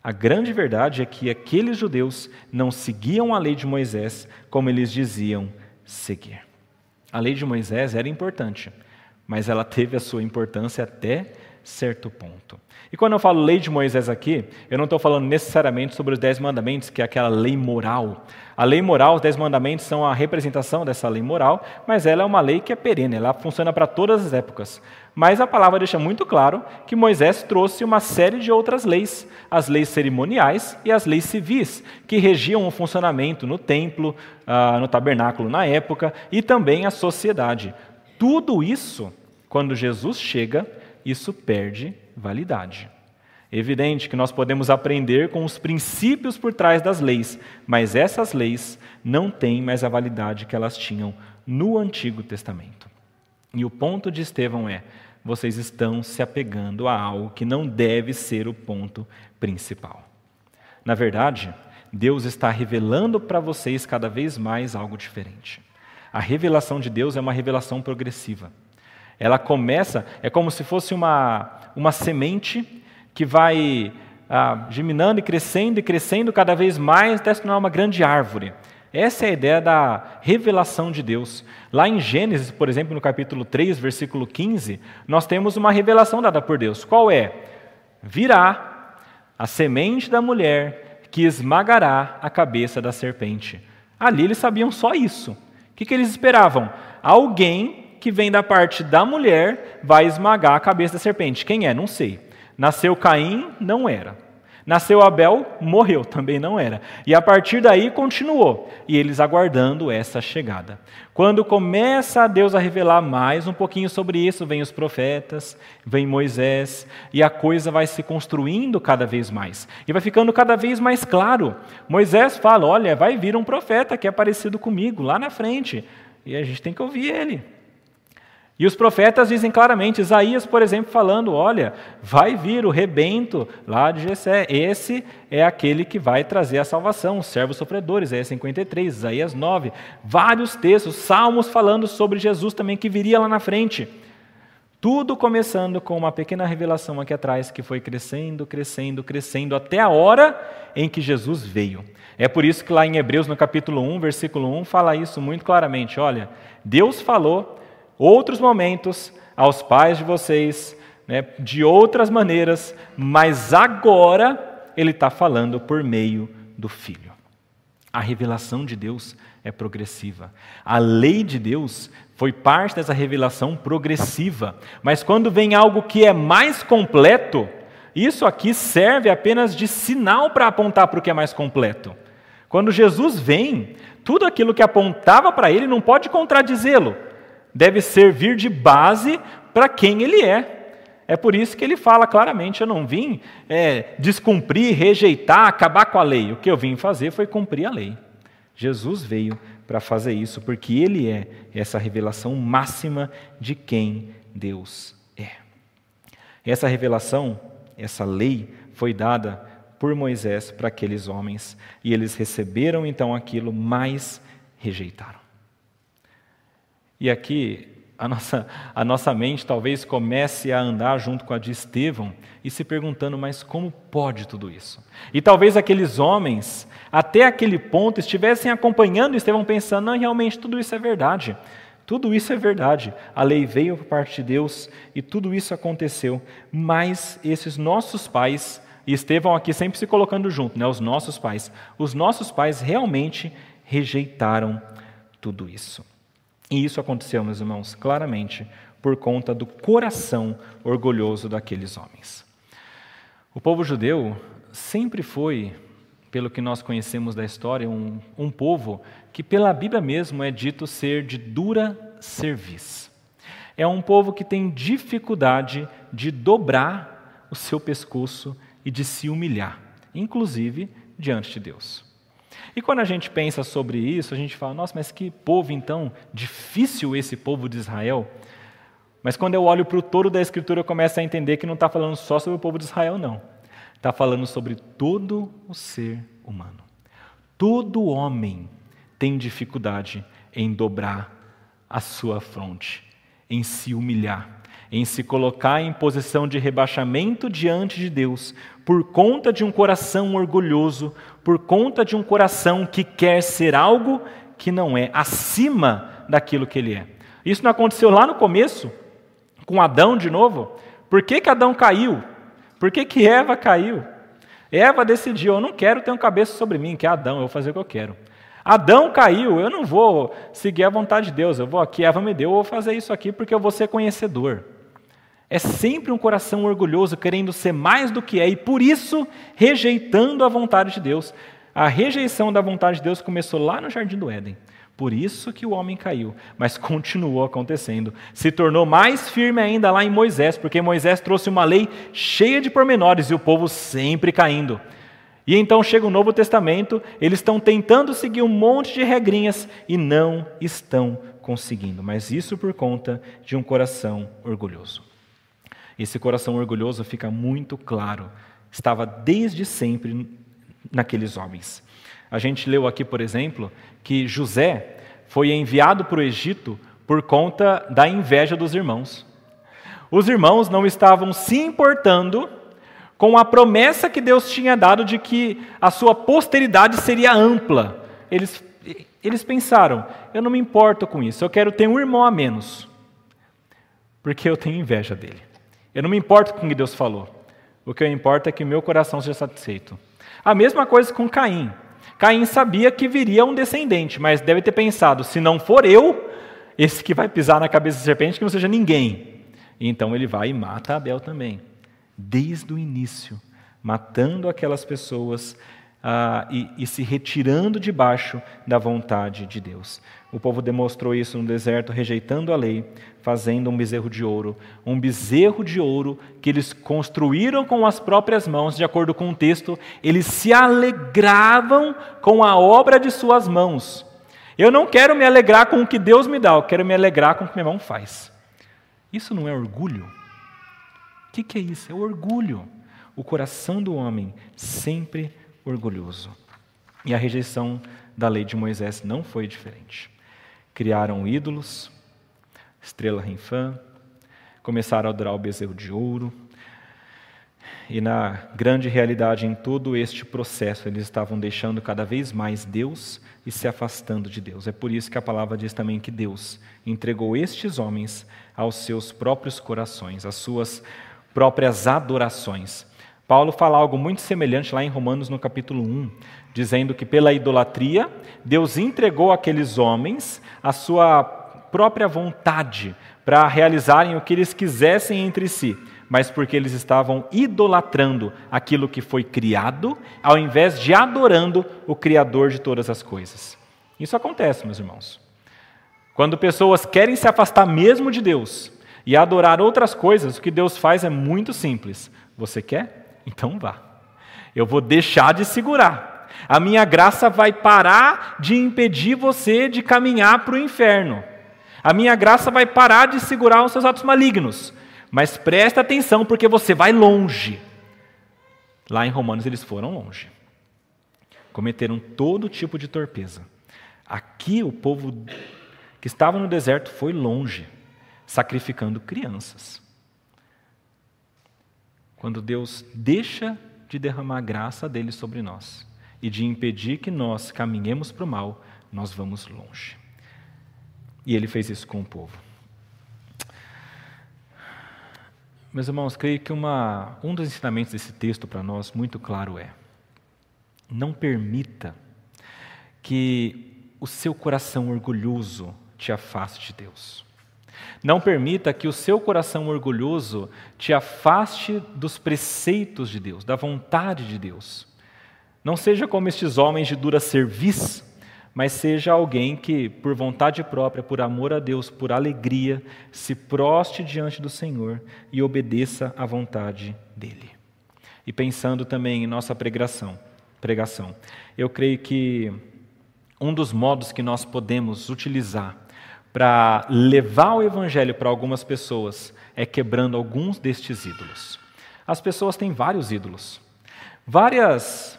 A grande verdade é que aqueles judeus não seguiam a lei de Moisés como eles diziam seguir. A lei de Moisés era importante, mas ela teve a sua importância até certo ponto. E quando eu falo lei de Moisés aqui, eu não estou falando necessariamente sobre os dez mandamentos, que é aquela lei moral. A lei moral, os dez mandamentos são a representação dessa lei moral, mas ela é uma lei que é perene, ela funciona para todas as épocas. Mas a palavra deixa muito claro que Moisés trouxe uma série de outras leis, as leis cerimoniais e as leis civis, que regiam o funcionamento no templo, ah, no tabernáculo na época e também a sociedade. Tudo isso, quando Jesus chega, isso perde validade. Evidente que nós podemos aprender com os princípios por trás das leis, mas essas leis não têm mais a validade que elas tinham no Antigo Testamento. E o ponto de Estevão é: vocês estão se apegando a algo que não deve ser o ponto principal. Na verdade, Deus está revelando para vocês cada vez mais algo diferente. A revelação de Deus é uma revelação progressiva. Ela começa, é como se fosse uma, uma semente que vai ah, germinando e crescendo e crescendo cada vez mais até se tornar uma grande árvore. Essa é a ideia da revelação de Deus. Lá em Gênesis, por exemplo, no capítulo 3, versículo 15, nós temos uma revelação dada por Deus. Qual é? Virá a semente da mulher que esmagará a cabeça da serpente. Ali eles sabiam só isso. O que, que eles esperavam? Alguém que vem da parte da mulher vai esmagar a cabeça da serpente. Quem é? Não sei. Nasceu Caim? Não era. Nasceu Abel? Morreu, também não era. E a partir daí continuou, e eles aguardando essa chegada. Quando começa Deus a revelar mais um pouquinho sobre isso, vem os profetas, vem Moisés, e a coisa vai se construindo cada vez mais. E vai ficando cada vez mais claro. Moisés fala: Olha, vai vir um profeta que é parecido comigo lá na frente, e a gente tem que ouvir ele. E os profetas dizem claramente, Isaías, por exemplo, falando: olha, vai vir o rebento lá de Jessé. Esse é aquele que vai trazer a salvação, os servos sofredores, Isaías 53, Isaías 9. Vários textos, salmos falando sobre Jesus também que viria lá na frente. Tudo começando com uma pequena revelação aqui atrás que foi crescendo, crescendo, crescendo até a hora em que Jesus veio. É por isso que lá em Hebreus, no capítulo 1, versículo 1, fala isso muito claramente. Olha, Deus falou outros momentos aos pais de vocês, né, de outras maneiras, mas agora ele está falando por meio do Filho. A revelação de Deus é progressiva. A lei de Deus foi parte dessa revelação progressiva. Mas quando vem algo que é mais completo, Isso aqui serve apenas de sinal para apontar para o que é mais completo. Quando Jesus vem, tudo aquilo que apontava para ele não pode contradizê-lo. Deve servir de base para quem ele é. É por isso que ele fala claramente: eu não vim é, descumprir, rejeitar, acabar com a lei. O que eu vim fazer foi cumprir a lei. Jesus veio para fazer isso, porque ele é essa revelação máxima de quem Deus é. Essa revelação, essa lei, foi dada por Moisés para aqueles homens, e eles receberam então aquilo, mas rejeitaram. E aqui a nossa, a nossa mente talvez comece a andar junto com a de Estevão e se perguntando, mas como pode tudo isso? E talvez aqueles homens, até aquele ponto, estivessem acompanhando Estevão pensando, não, realmente tudo isso é verdade. Tudo isso é verdade. A lei veio por parte de Deus e tudo isso aconteceu. Mas esses nossos pais, e Estevão aqui sempre se colocando junto, né, os nossos pais, os nossos pais realmente rejeitaram tudo isso. E isso aconteceu, meus irmãos, claramente por conta do coração orgulhoso daqueles homens. O povo judeu sempre foi, pelo que nós conhecemos da história, um, um povo que, pela Bíblia mesmo, é dito ser de dura cerviz. É um povo que tem dificuldade de dobrar o seu pescoço e de se humilhar, inclusive diante de Deus. E quando a gente pensa sobre isso, a gente fala, nossa, mas que povo então difícil esse povo de Israel. Mas quando eu olho para o todo da Escritura, eu começo a entender que não está falando só sobre o povo de Israel, não. Está falando sobre todo o ser humano. Todo homem tem dificuldade em dobrar a sua fronte, em se humilhar, em se colocar em posição de rebaixamento diante de Deus, por conta de um coração orgulhoso, por conta de um coração que quer ser algo que não é, acima daquilo que ele é. Isso não aconteceu lá no começo, com Adão de novo? Por que, que Adão caiu? Por que, que Eva caiu? Eva decidiu: eu não quero ter um cabeça sobre mim, que é Adão, eu vou fazer o que eu quero. Adão caiu, eu não vou seguir a vontade de Deus, eu vou aqui, Eva me deu, eu vou fazer isso aqui porque eu vou ser conhecedor. É sempre um coração orgulhoso, querendo ser mais do que é, e por isso rejeitando a vontade de Deus. A rejeição da vontade de Deus começou lá no jardim do Éden. Por isso que o homem caiu, mas continuou acontecendo. Se tornou mais firme ainda lá em Moisés, porque Moisés trouxe uma lei cheia de pormenores e o povo sempre caindo. E então chega o Novo Testamento, eles estão tentando seguir um monte de regrinhas e não estão conseguindo, mas isso por conta de um coração orgulhoso. Esse coração orgulhoso fica muito claro, estava desde sempre naqueles homens. A gente leu aqui, por exemplo, que José foi enviado para o Egito por conta da inveja dos irmãos. Os irmãos não estavam se importando com a promessa que Deus tinha dado de que a sua posteridade seria ampla. Eles, eles pensaram: eu não me importo com isso, eu quero ter um irmão a menos, porque eu tenho inveja dele. Eu não me importo com o que Deus falou. O que eu importo é que o meu coração seja satisfeito. A mesma coisa com Caim. Caim sabia que viria um descendente, mas deve ter pensado: se não for eu, esse que vai pisar na cabeça da serpente, que não seja ninguém. Então ele vai e mata Abel também, desde o início, matando aquelas pessoas ah, e, e se retirando debaixo da vontade de Deus. O povo demonstrou isso no deserto, rejeitando a lei, fazendo um bezerro de ouro. Um bezerro de ouro que eles construíram com as próprias mãos, de acordo com o texto, eles se alegravam com a obra de suas mãos. Eu não quero me alegrar com o que Deus me dá, eu quero me alegrar com o que minha mão faz. Isso não é orgulho? O que, é isso? É orgulho. O coração do homem sempre orgulhoso. E a rejeição da lei de Moisés não foi diferente. Criaram ídolos, estrela Rinfã, começaram a adorar o bezerro de ouro. E na grande realidade, em todo este processo, eles estavam deixando cada vez mais Deus e se afastando de Deus. É por isso que a palavra diz também que Deus entregou estes homens aos seus próprios corações, às suas próprias adorações. Paulo fala algo muito semelhante lá em Romanos, no capítulo 1, dizendo que pela idolatria, Deus entregou aqueles homens a sua própria vontade para realizarem o que eles quisessem entre si, mas porque eles estavam idolatrando aquilo que foi criado, ao invés de adorando o Criador de todas as coisas. Isso acontece, meus irmãos. Quando pessoas querem se afastar mesmo de Deus e adorar outras coisas, o que Deus faz é muito simples. Você quer? Então vá. Eu vou deixar de segurar. A minha graça vai parar de impedir você de caminhar para o inferno. A minha graça vai parar de segurar os seus atos malignos. Mas presta atenção, porque você vai longe. Lá em Romanos eles foram longe. Cometeram todo tipo de torpeza. Aqui o povo que estava no deserto foi longe, sacrificando crianças. Quando Deus deixa de derramar a graça dele sobre nós e de impedir que nós caminhemos para o mal, nós vamos longe. E ele fez isso com o povo. Meus irmãos, creio que uma, um dos ensinamentos desse texto para nós muito claro é: não permita que o seu coração orgulhoso te afaste de Deus. Não permita que o seu coração orgulhoso te afaste dos preceitos de Deus, da vontade de Deus. Não seja como estes homens de dura serviço, mas seja alguém que, por vontade própria, por amor a Deus, por alegria, se proste diante do Senhor e obedeça à vontade dele. E pensando também em nossa pregação, pregação, eu creio que um dos modos que nós podemos utilizar para levar o evangelho para algumas pessoas é quebrando alguns destes ídolos. As pessoas têm vários ídolos, várias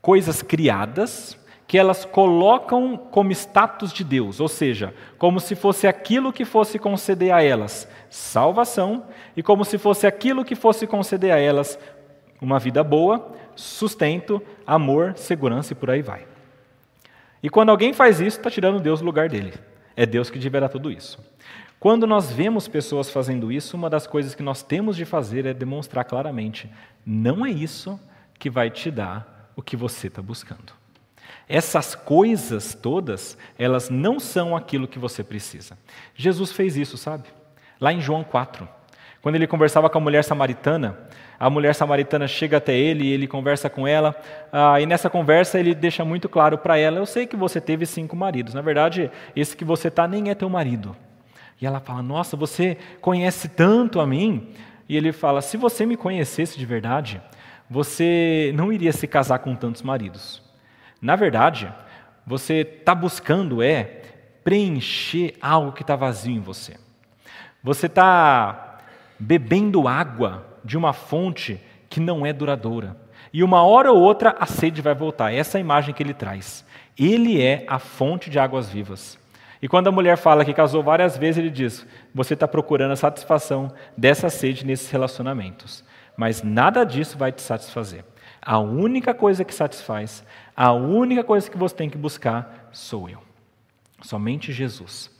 coisas criadas que elas colocam como status de Deus, ou seja, como se fosse aquilo que fosse conceder a elas salvação e como se fosse aquilo que fosse conceder a elas uma vida boa, sustento, amor, segurança e por aí vai. E quando alguém faz isso, está tirando Deus do lugar dele. É Deus que liberará tudo isso. Quando nós vemos pessoas fazendo isso, uma das coisas que nós temos de fazer é demonstrar claramente: não é isso que vai te dar o que você está buscando. Essas coisas todas, elas não são aquilo que você precisa. Jesus fez isso, sabe? Lá em João 4. Quando ele conversava com a mulher samaritana, a mulher samaritana chega até ele e ele conversa com ela, ah, e nessa conversa ele deixa muito claro para ela: Eu sei que você teve cinco maridos, na verdade, esse que você está nem é teu marido. E ela fala: Nossa, você conhece tanto a mim? E ele fala: Se você me conhecesse de verdade, você não iria se casar com tantos maridos. Na verdade, você está buscando é preencher algo que está vazio em você. Você está bebendo água de uma fonte que não é duradoura. E uma hora ou outra a sede vai voltar. Essa é a imagem que ele traz. Ele é a fonte de águas vivas. E quando a mulher fala que casou várias vezes, ele diz: você está procurando a satisfação dessa sede nesses relacionamentos. Mas nada disso vai te satisfazer. A única coisa que satisfaz, a única coisa que você tem que buscar sou eu. Somente Jesus.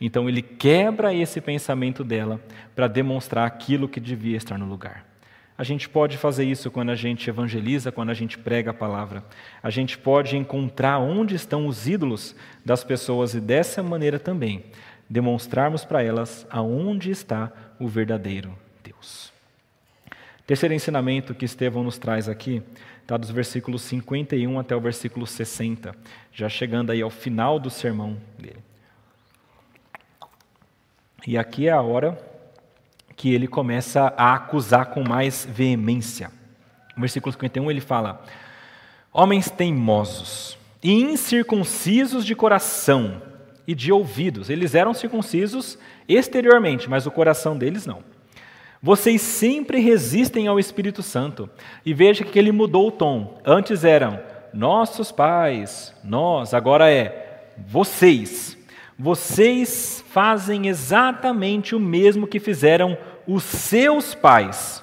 Então ele quebra esse pensamento dela para demonstrar aquilo que devia estar no lugar. A gente pode fazer isso quando a gente evangeliza, quando a gente prega a palavra. A gente pode encontrar onde estão os ídolos das pessoas e dessa maneira também demonstrarmos para elas aonde está o verdadeiro. Terceiro ensinamento que Estevão nos traz aqui está dos versículos 51 até o versículo 60, já chegando aí ao final do sermão dele. E aqui é a hora que ele começa a acusar com mais veemência. No versículo 51 ele fala: Homens teimosos e incircuncisos de coração e de ouvidos. Eles eram circuncisos exteriormente, mas o coração deles não. Vocês sempre resistem ao Espírito Santo. E veja que ele mudou o tom. Antes eram nossos pais, nós, agora é vocês. Vocês fazem exatamente o mesmo que fizeram os seus pais.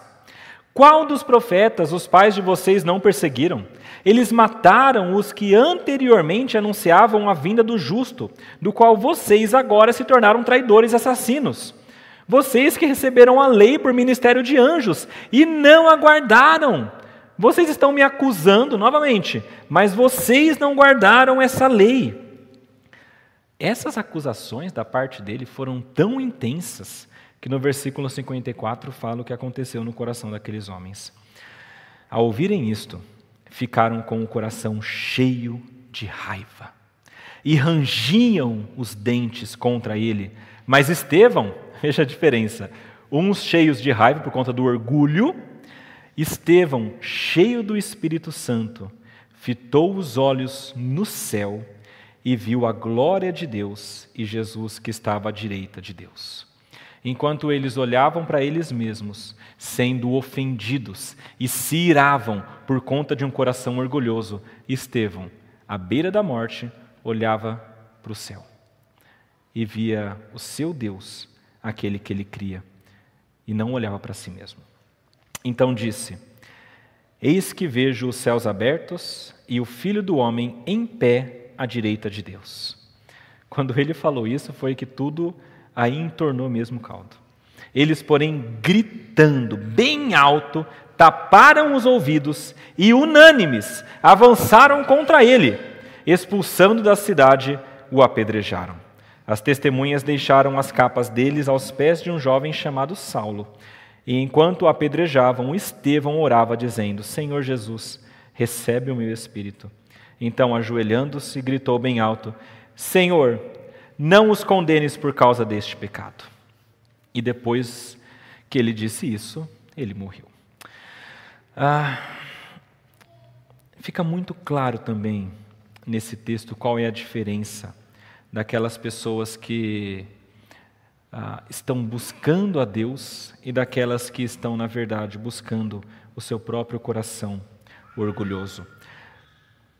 Qual dos profetas os pais de vocês não perseguiram? Eles mataram os que anteriormente anunciavam a vinda do justo, do qual vocês agora se tornaram traidores assassinos. Vocês que receberam a lei por ministério de anjos e não aguardaram. Vocês estão me acusando novamente, mas vocês não guardaram essa lei. Essas acusações da parte dele foram tão intensas que no versículo 54 fala o que aconteceu no coração daqueles homens. Ao ouvirem isto, ficaram com o coração cheio de raiva e rangiam os dentes contra ele. Mas Estevão, veja a diferença, uns cheios de raiva por conta do orgulho, Estevão, cheio do Espírito Santo, fitou os olhos no céu e viu a glória de Deus e Jesus que estava à direita de Deus. Enquanto eles olhavam para eles mesmos, sendo ofendidos e se iravam por conta de um coração orgulhoso, Estevão, à beira da morte, olhava para o céu e via o seu Deus, aquele que ele cria, e não olhava para si mesmo. Então disse: Eis que vejo os céus abertos e o filho do homem em pé à direita de Deus. Quando ele falou isso, foi que tudo aí entornou mesmo caldo. Eles, porém, gritando bem alto, taparam os ouvidos e, unânimes, avançaram contra ele, expulsando da cidade, o apedrejaram. As testemunhas deixaram as capas deles aos pés de um jovem chamado Saulo. E enquanto o apedrejavam, Estevão orava, dizendo: Senhor Jesus, recebe o meu espírito. Então, ajoelhando-se, gritou bem alto: Senhor, não os condenes por causa deste pecado. E depois que ele disse isso, ele morreu. Ah, fica muito claro também nesse texto qual é a diferença daquelas pessoas que ah, estão buscando a Deus e daquelas que estão, na verdade, buscando o seu próprio coração orgulhoso.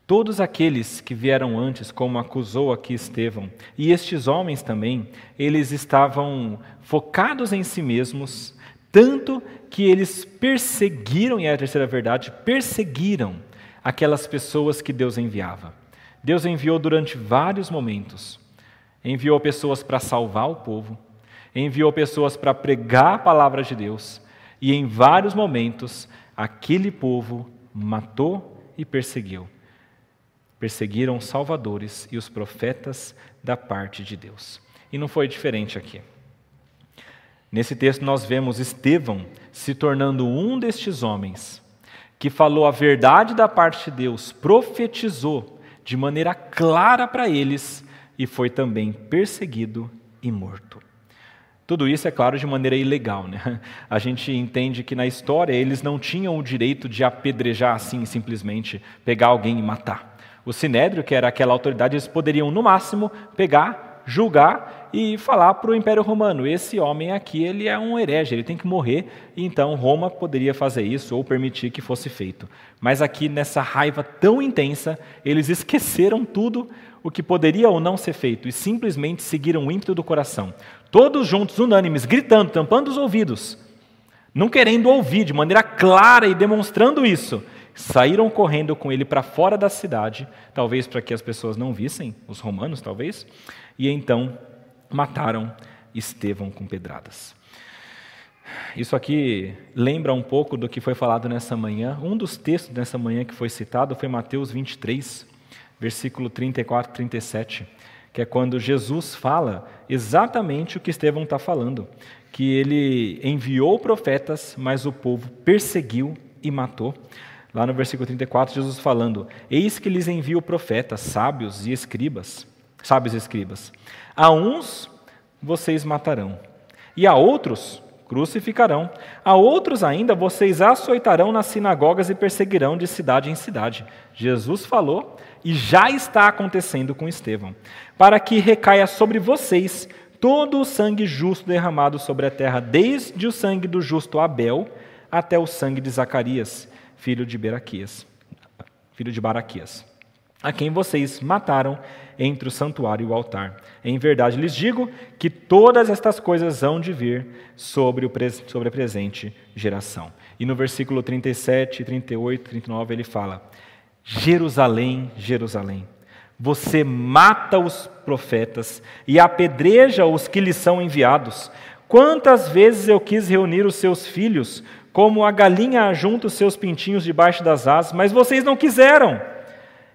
Todos aqueles que vieram antes, como acusou aqui Estevão, e estes homens também, eles estavam focados em si mesmos, tanto que eles perseguiram, e é a terceira verdade, perseguiram aquelas pessoas que Deus enviava. Deus enviou durante vários momentos. Enviou pessoas para salvar o povo, enviou pessoas para pregar a palavra de Deus, e em vários momentos aquele povo matou e perseguiu perseguiram os salvadores e os profetas da parte de Deus. E não foi diferente aqui. Nesse texto nós vemos Estevão se tornando um destes homens que falou a verdade da parte de Deus, profetizou de maneira clara para eles e foi também perseguido e morto. Tudo isso, é claro, de maneira ilegal. Né? A gente entende que na história eles não tinham o direito de apedrejar assim, simplesmente pegar alguém e matar. O sinédrio, que era aquela autoridade, eles poderiam, no máximo, pegar, julgar e falar para o Império Romano: esse homem aqui ele é um herege, ele tem que morrer. E então Roma poderia fazer isso ou permitir que fosse feito. Mas aqui, nessa raiva tão intensa, eles esqueceram tudo o que poderia ou não ser feito e simplesmente seguiram o ímpeto do coração. Todos juntos, unânimes, gritando, tampando os ouvidos, não querendo ouvir de maneira clara e demonstrando isso saíram correndo com ele para fora da cidade, talvez para que as pessoas não vissem, os romanos talvez, e então mataram Estevão com pedradas. Isso aqui lembra um pouco do que foi falado nessa manhã. Um dos textos dessa manhã que foi citado foi Mateus 23, versículo 34 e 37, que é quando Jesus fala exatamente o que Estevão está falando, que ele enviou profetas, mas o povo perseguiu e matou. Lá no versículo 34, Jesus falando: Eis que lhes envio profetas, sábios e escribas, sábios e escribas. A uns vocês matarão, e a outros crucificarão. A outros ainda vocês açoitarão nas sinagogas e perseguirão de cidade em cidade. Jesus falou e já está acontecendo com Estevão, para que recaia sobre vocês todo o sangue justo derramado sobre a terra, desde o sangue do justo Abel até o sangue de Zacarias filho de Beraquias, filho de Baraquias, a quem vocês mataram entre o santuário e o altar. Em verdade lhes digo que todas estas coisas hão de vir sobre, o, sobre a presente geração. E no versículo 37, 38, 39 ele fala: Jerusalém, Jerusalém, você mata os profetas e apedreja os que lhes são enviados. Quantas vezes eu quis reunir os seus filhos como a galinha ajunta os seus pintinhos debaixo das asas, mas vocês não quiseram.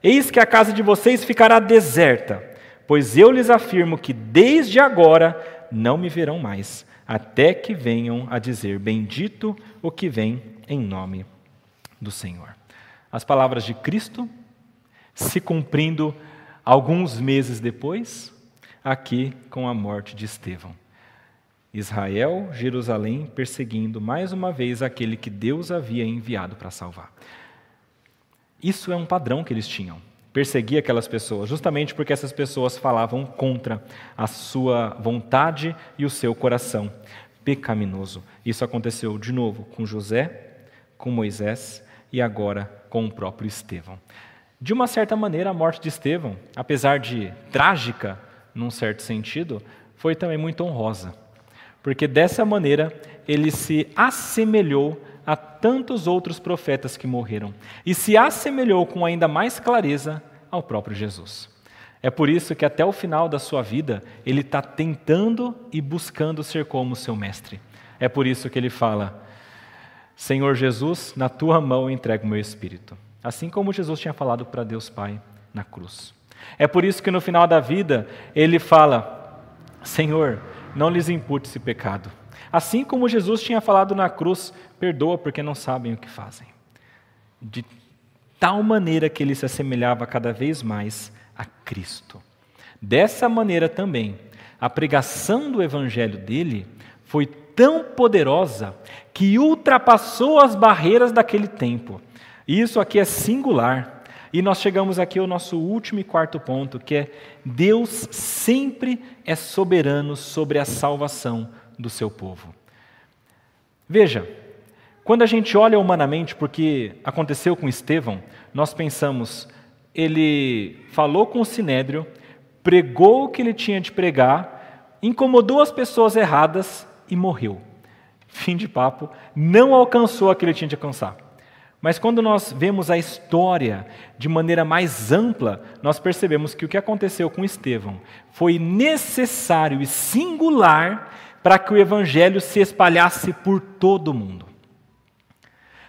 Eis que a casa de vocês ficará deserta, pois eu lhes afirmo que desde agora não me verão mais, até que venham a dizer: Bendito o que vem em nome do Senhor. As palavras de Cristo se cumprindo alguns meses depois, aqui com a morte de Estevão. Israel, Jerusalém, perseguindo mais uma vez aquele que Deus havia enviado para salvar. Isso é um padrão que eles tinham. Perseguir aquelas pessoas, justamente porque essas pessoas falavam contra a sua vontade e o seu coração pecaminoso. Isso aconteceu de novo com José, com Moisés e agora com o próprio Estevão. De uma certa maneira, a morte de Estevão, apesar de trágica, num certo sentido, foi também muito honrosa. Porque dessa maneira ele se assemelhou a tantos outros profetas que morreram e se assemelhou com ainda mais clareza ao próprio Jesus. É por isso que até o final da sua vida ele está tentando e buscando ser como seu mestre. É por isso que ele fala: Senhor Jesus, na tua mão entrego o meu espírito. Assim como Jesus tinha falado para Deus Pai na cruz. É por isso que no final da vida ele fala: Senhor, não lhes impute esse pecado. Assim como Jesus tinha falado na cruz, perdoa porque não sabem o que fazem. De tal maneira que ele se assemelhava cada vez mais a Cristo. Dessa maneira também, a pregação do evangelho dele foi tão poderosa que ultrapassou as barreiras daquele tempo. E isso aqui é singular. E nós chegamos aqui ao nosso último e quarto ponto, que é Deus sempre é soberano sobre a salvação do seu povo. Veja, quando a gente olha humanamente, porque aconteceu com Estevão, nós pensamos, ele falou com o sinédrio, pregou o que ele tinha de pregar, incomodou as pessoas erradas e morreu. Fim de papo, não alcançou aquilo que tinha de alcançar. Mas quando nós vemos a história de maneira mais ampla, nós percebemos que o que aconteceu com Estevão foi necessário e singular para que o evangelho se espalhasse por todo o mundo.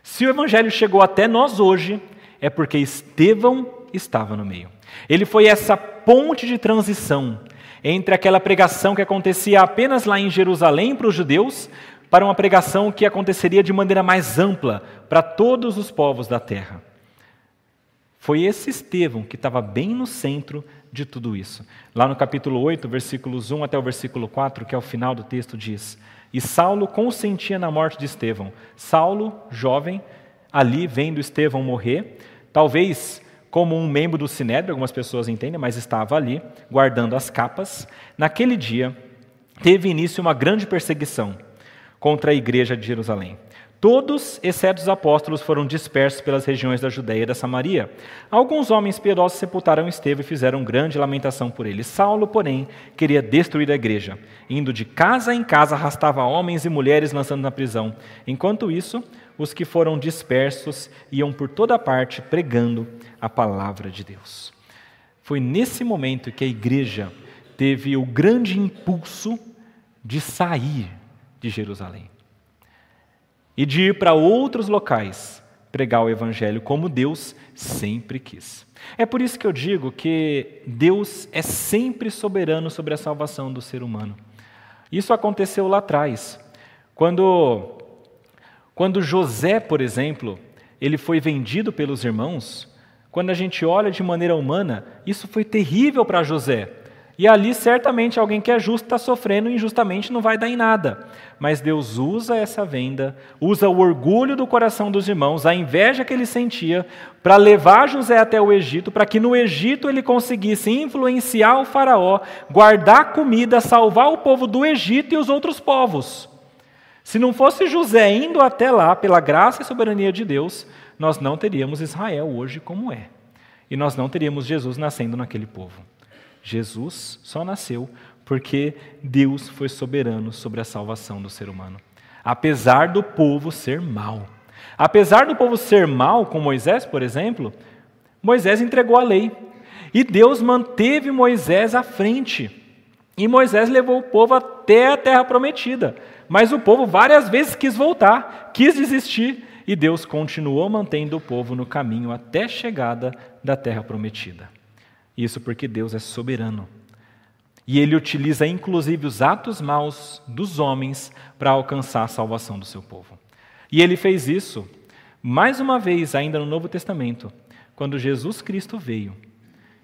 Se o evangelho chegou até nós hoje, é porque Estevão estava no meio. Ele foi essa ponte de transição entre aquela pregação que acontecia apenas lá em Jerusalém para os judeus, para uma pregação que aconteceria de maneira mais ampla para todos os povos da terra. Foi esse Estevão que estava bem no centro de tudo isso. Lá no capítulo 8, versículos 1 até o versículo 4, que é o final do texto, diz: E Saulo consentia na morte de Estevão. Saulo, jovem, ali vendo Estevão morrer, talvez como um membro do sinédrio, algumas pessoas entendem, mas estava ali, guardando as capas. Naquele dia, teve início uma grande perseguição contra a igreja de Jerusalém. Todos, exceto os apóstolos, foram dispersos pelas regiões da Judéia e da Samaria. Alguns homens piedosos sepultaram Estevão e fizeram grande lamentação por ele. Saulo, porém, queria destruir a igreja. Indo de casa em casa, arrastava homens e mulheres lançando na prisão. Enquanto isso, os que foram dispersos iam por toda parte pregando a palavra de Deus. Foi nesse momento que a igreja teve o grande impulso de sair de Jerusalém e de ir para outros locais pregar o Evangelho como Deus sempre quis. É por isso que eu digo que Deus é sempre soberano sobre a salvação do ser humano. Isso aconteceu lá atrás, quando, quando José, por exemplo, ele foi vendido pelos irmãos. Quando a gente olha de maneira humana, isso foi terrível para José, e ali certamente alguém que é justo está sofrendo injustamente não vai dar em nada. Mas Deus usa essa venda, usa o orgulho do coração dos irmãos, a inveja que ele sentia, para levar José até o Egito, para que no Egito ele conseguisse influenciar o Faraó, guardar comida, salvar o povo do Egito e os outros povos. Se não fosse José indo até lá, pela graça e soberania de Deus, nós não teríamos Israel hoje como é. E nós não teríamos Jesus nascendo naquele povo. Jesus só nasceu porque Deus foi soberano sobre a salvação do ser humano. Apesar do povo ser mau. Apesar do povo ser mau, com Moisés, por exemplo, Moisés entregou a lei. E Deus manteve Moisés à frente. E Moisés levou o povo até a terra prometida. Mas o povo várias vezes quis voltar, quis desistir. E Deus continuou mantendo o povo no caminho até a chegada da terra prometida. Isso porque Deus é soberano. E ele utiliza inclusive os atos maus dos homens para alcançar a salvação do seu povo. E ele fez isso mais uma vez, ainda no Novo Testamento, quando Jesus Cristo veio.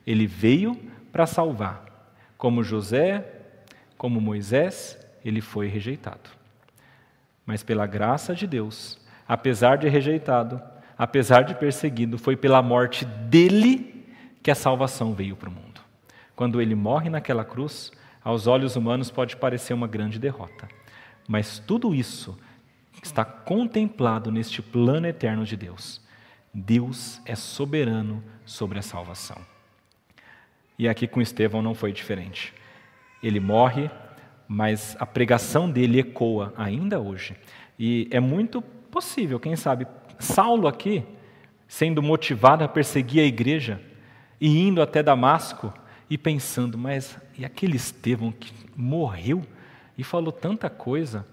Ele veio para salvar. Como José, como Moisés, ele foi rejeitado. Mas pela graça de Deus, apesar de rejeitado, apesar de perseguido, foi pela morte dele que a salvação veio para o mundo. Quando ele morre naquela cruz, aos olhos humanos pode parecer uma grande derrota. Mas tudo isso está contemplado neste plano eterno de Deus. Deus é soberano sobre a salvação. E aqui com Estevão não foi diferente. Ele morre, mas a pregação dele ecoa ainda hoje. E é muito possível, quem sabe, Saulo aqui, sendo motivado a perseguir a igreja e indo até Damasco e pensando, mas e aquele Estevão que morreu e falou tanta coisa?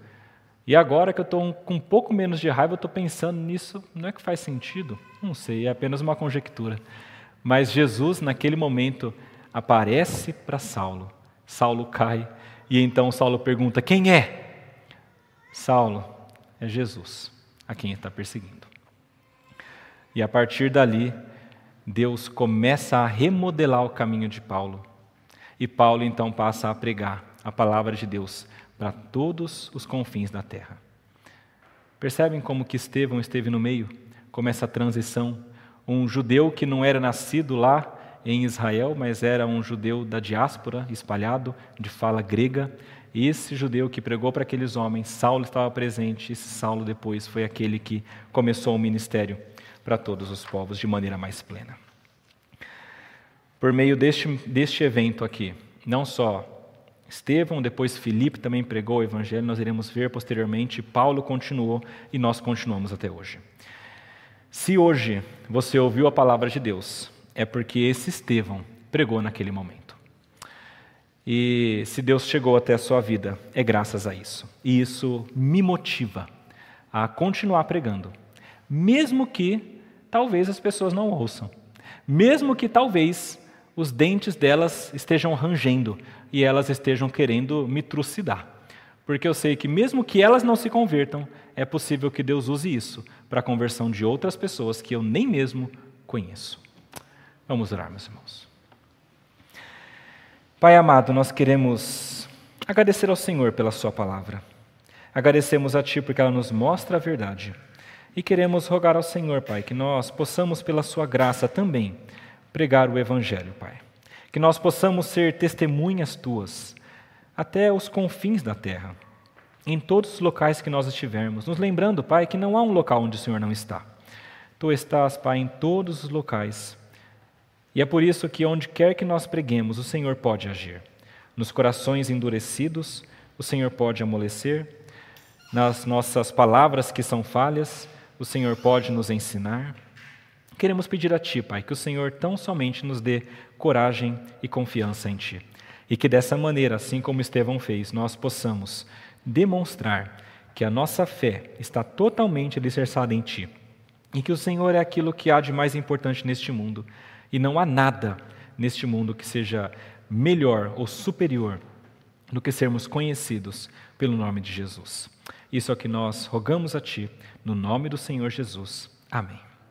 E agora que eu estou com um pouco menos de raiva, eu estou pensando nisso, não é que faz sentido? Não sei, é apenas uma conjectura. Mas Jesus, naquele momento, aparece para Saulo. Saulo cai, e então Saulo pergunta: Quem é? Saulo, é Jesus, a quem está perseguindo. E a partir dali, Deus começa a remodelar o caminho de Paulo. E Paulo então passa a pregar a palavra de Deus para todos os confins da terra. Percebem como que Estevão esteve no meio, como essa transição, um judeu que não era nascido lá em Israel, mas era um judeu da diáspora, espalhado, de fala grega. E esse judeu que pregou para aqueles homens, Saulo estava presente, esse Saulo depois foi aquele que começou o ministério para todos os povos de maneira mais plena. Por meio deste, deste evento aqui, não só Estevão, depois Filipe também pregou o evangelho, nós iremos ver posteriormente, Paulo continuou e nós continuamos até hoje. Se hoje você ouviu a palavra de Deus, é porque esse Estevão pregou naquele momento. E se Deus chegou até a sua vida, é graças a isso. E isso me motiva a continuar pregando, mesmo que talvez as pessoas não ouçam, mesmo que talvez os dentes delas estejam rangendo, e elas estejam querendo me trucidar. Porque eu sei que, mesmo que elas não se convertam, é possível que Deus use isso para a conversão de outras pessoas que eu nem mesmo conheço. Vamos orar, meus irmãos. Pai amado, nós queremos agradecer ao Senhor pela Sua palavra. Agradecemos a Ti porque ela nos mostra a verdade. E queremos rogar ao Senhor, Pai, que nós possamos, pela Sua graça também, pregar o Evangelho, Pai que nós possamos ser testemunhas tuas até os confins da terra, em todos os locais que nós estivermos, nos lembrando, Pai, que não há um local onde o Senhor não está. Tu estás, Pai, em todos os locais. E é por isso que onde quer que nós preguemos, o Senhor pode agir. Nos corações endurecidos, o Senhor pode amolecer. Nas nossas palavras que são falhas, o Senhor pode nos ensinar. Queremos pedir a Ti, Pai, que o Senhor tão somente nos dê coragem e confiança em Ti. E que dessa maneira, assim como Estevão fez, nós possamos demonstrar que a nossa fé está totalmente alicerçada em Ti. E que o Senhor é aquilo que há de mais importante neste mundo. E não há nada neste mundo que seja melhor ou superior do que sermos conhecidos pelo nome de Jesus. Isso é o que nós rogamos a Ti, no nome do Senhor Jesus. Amém.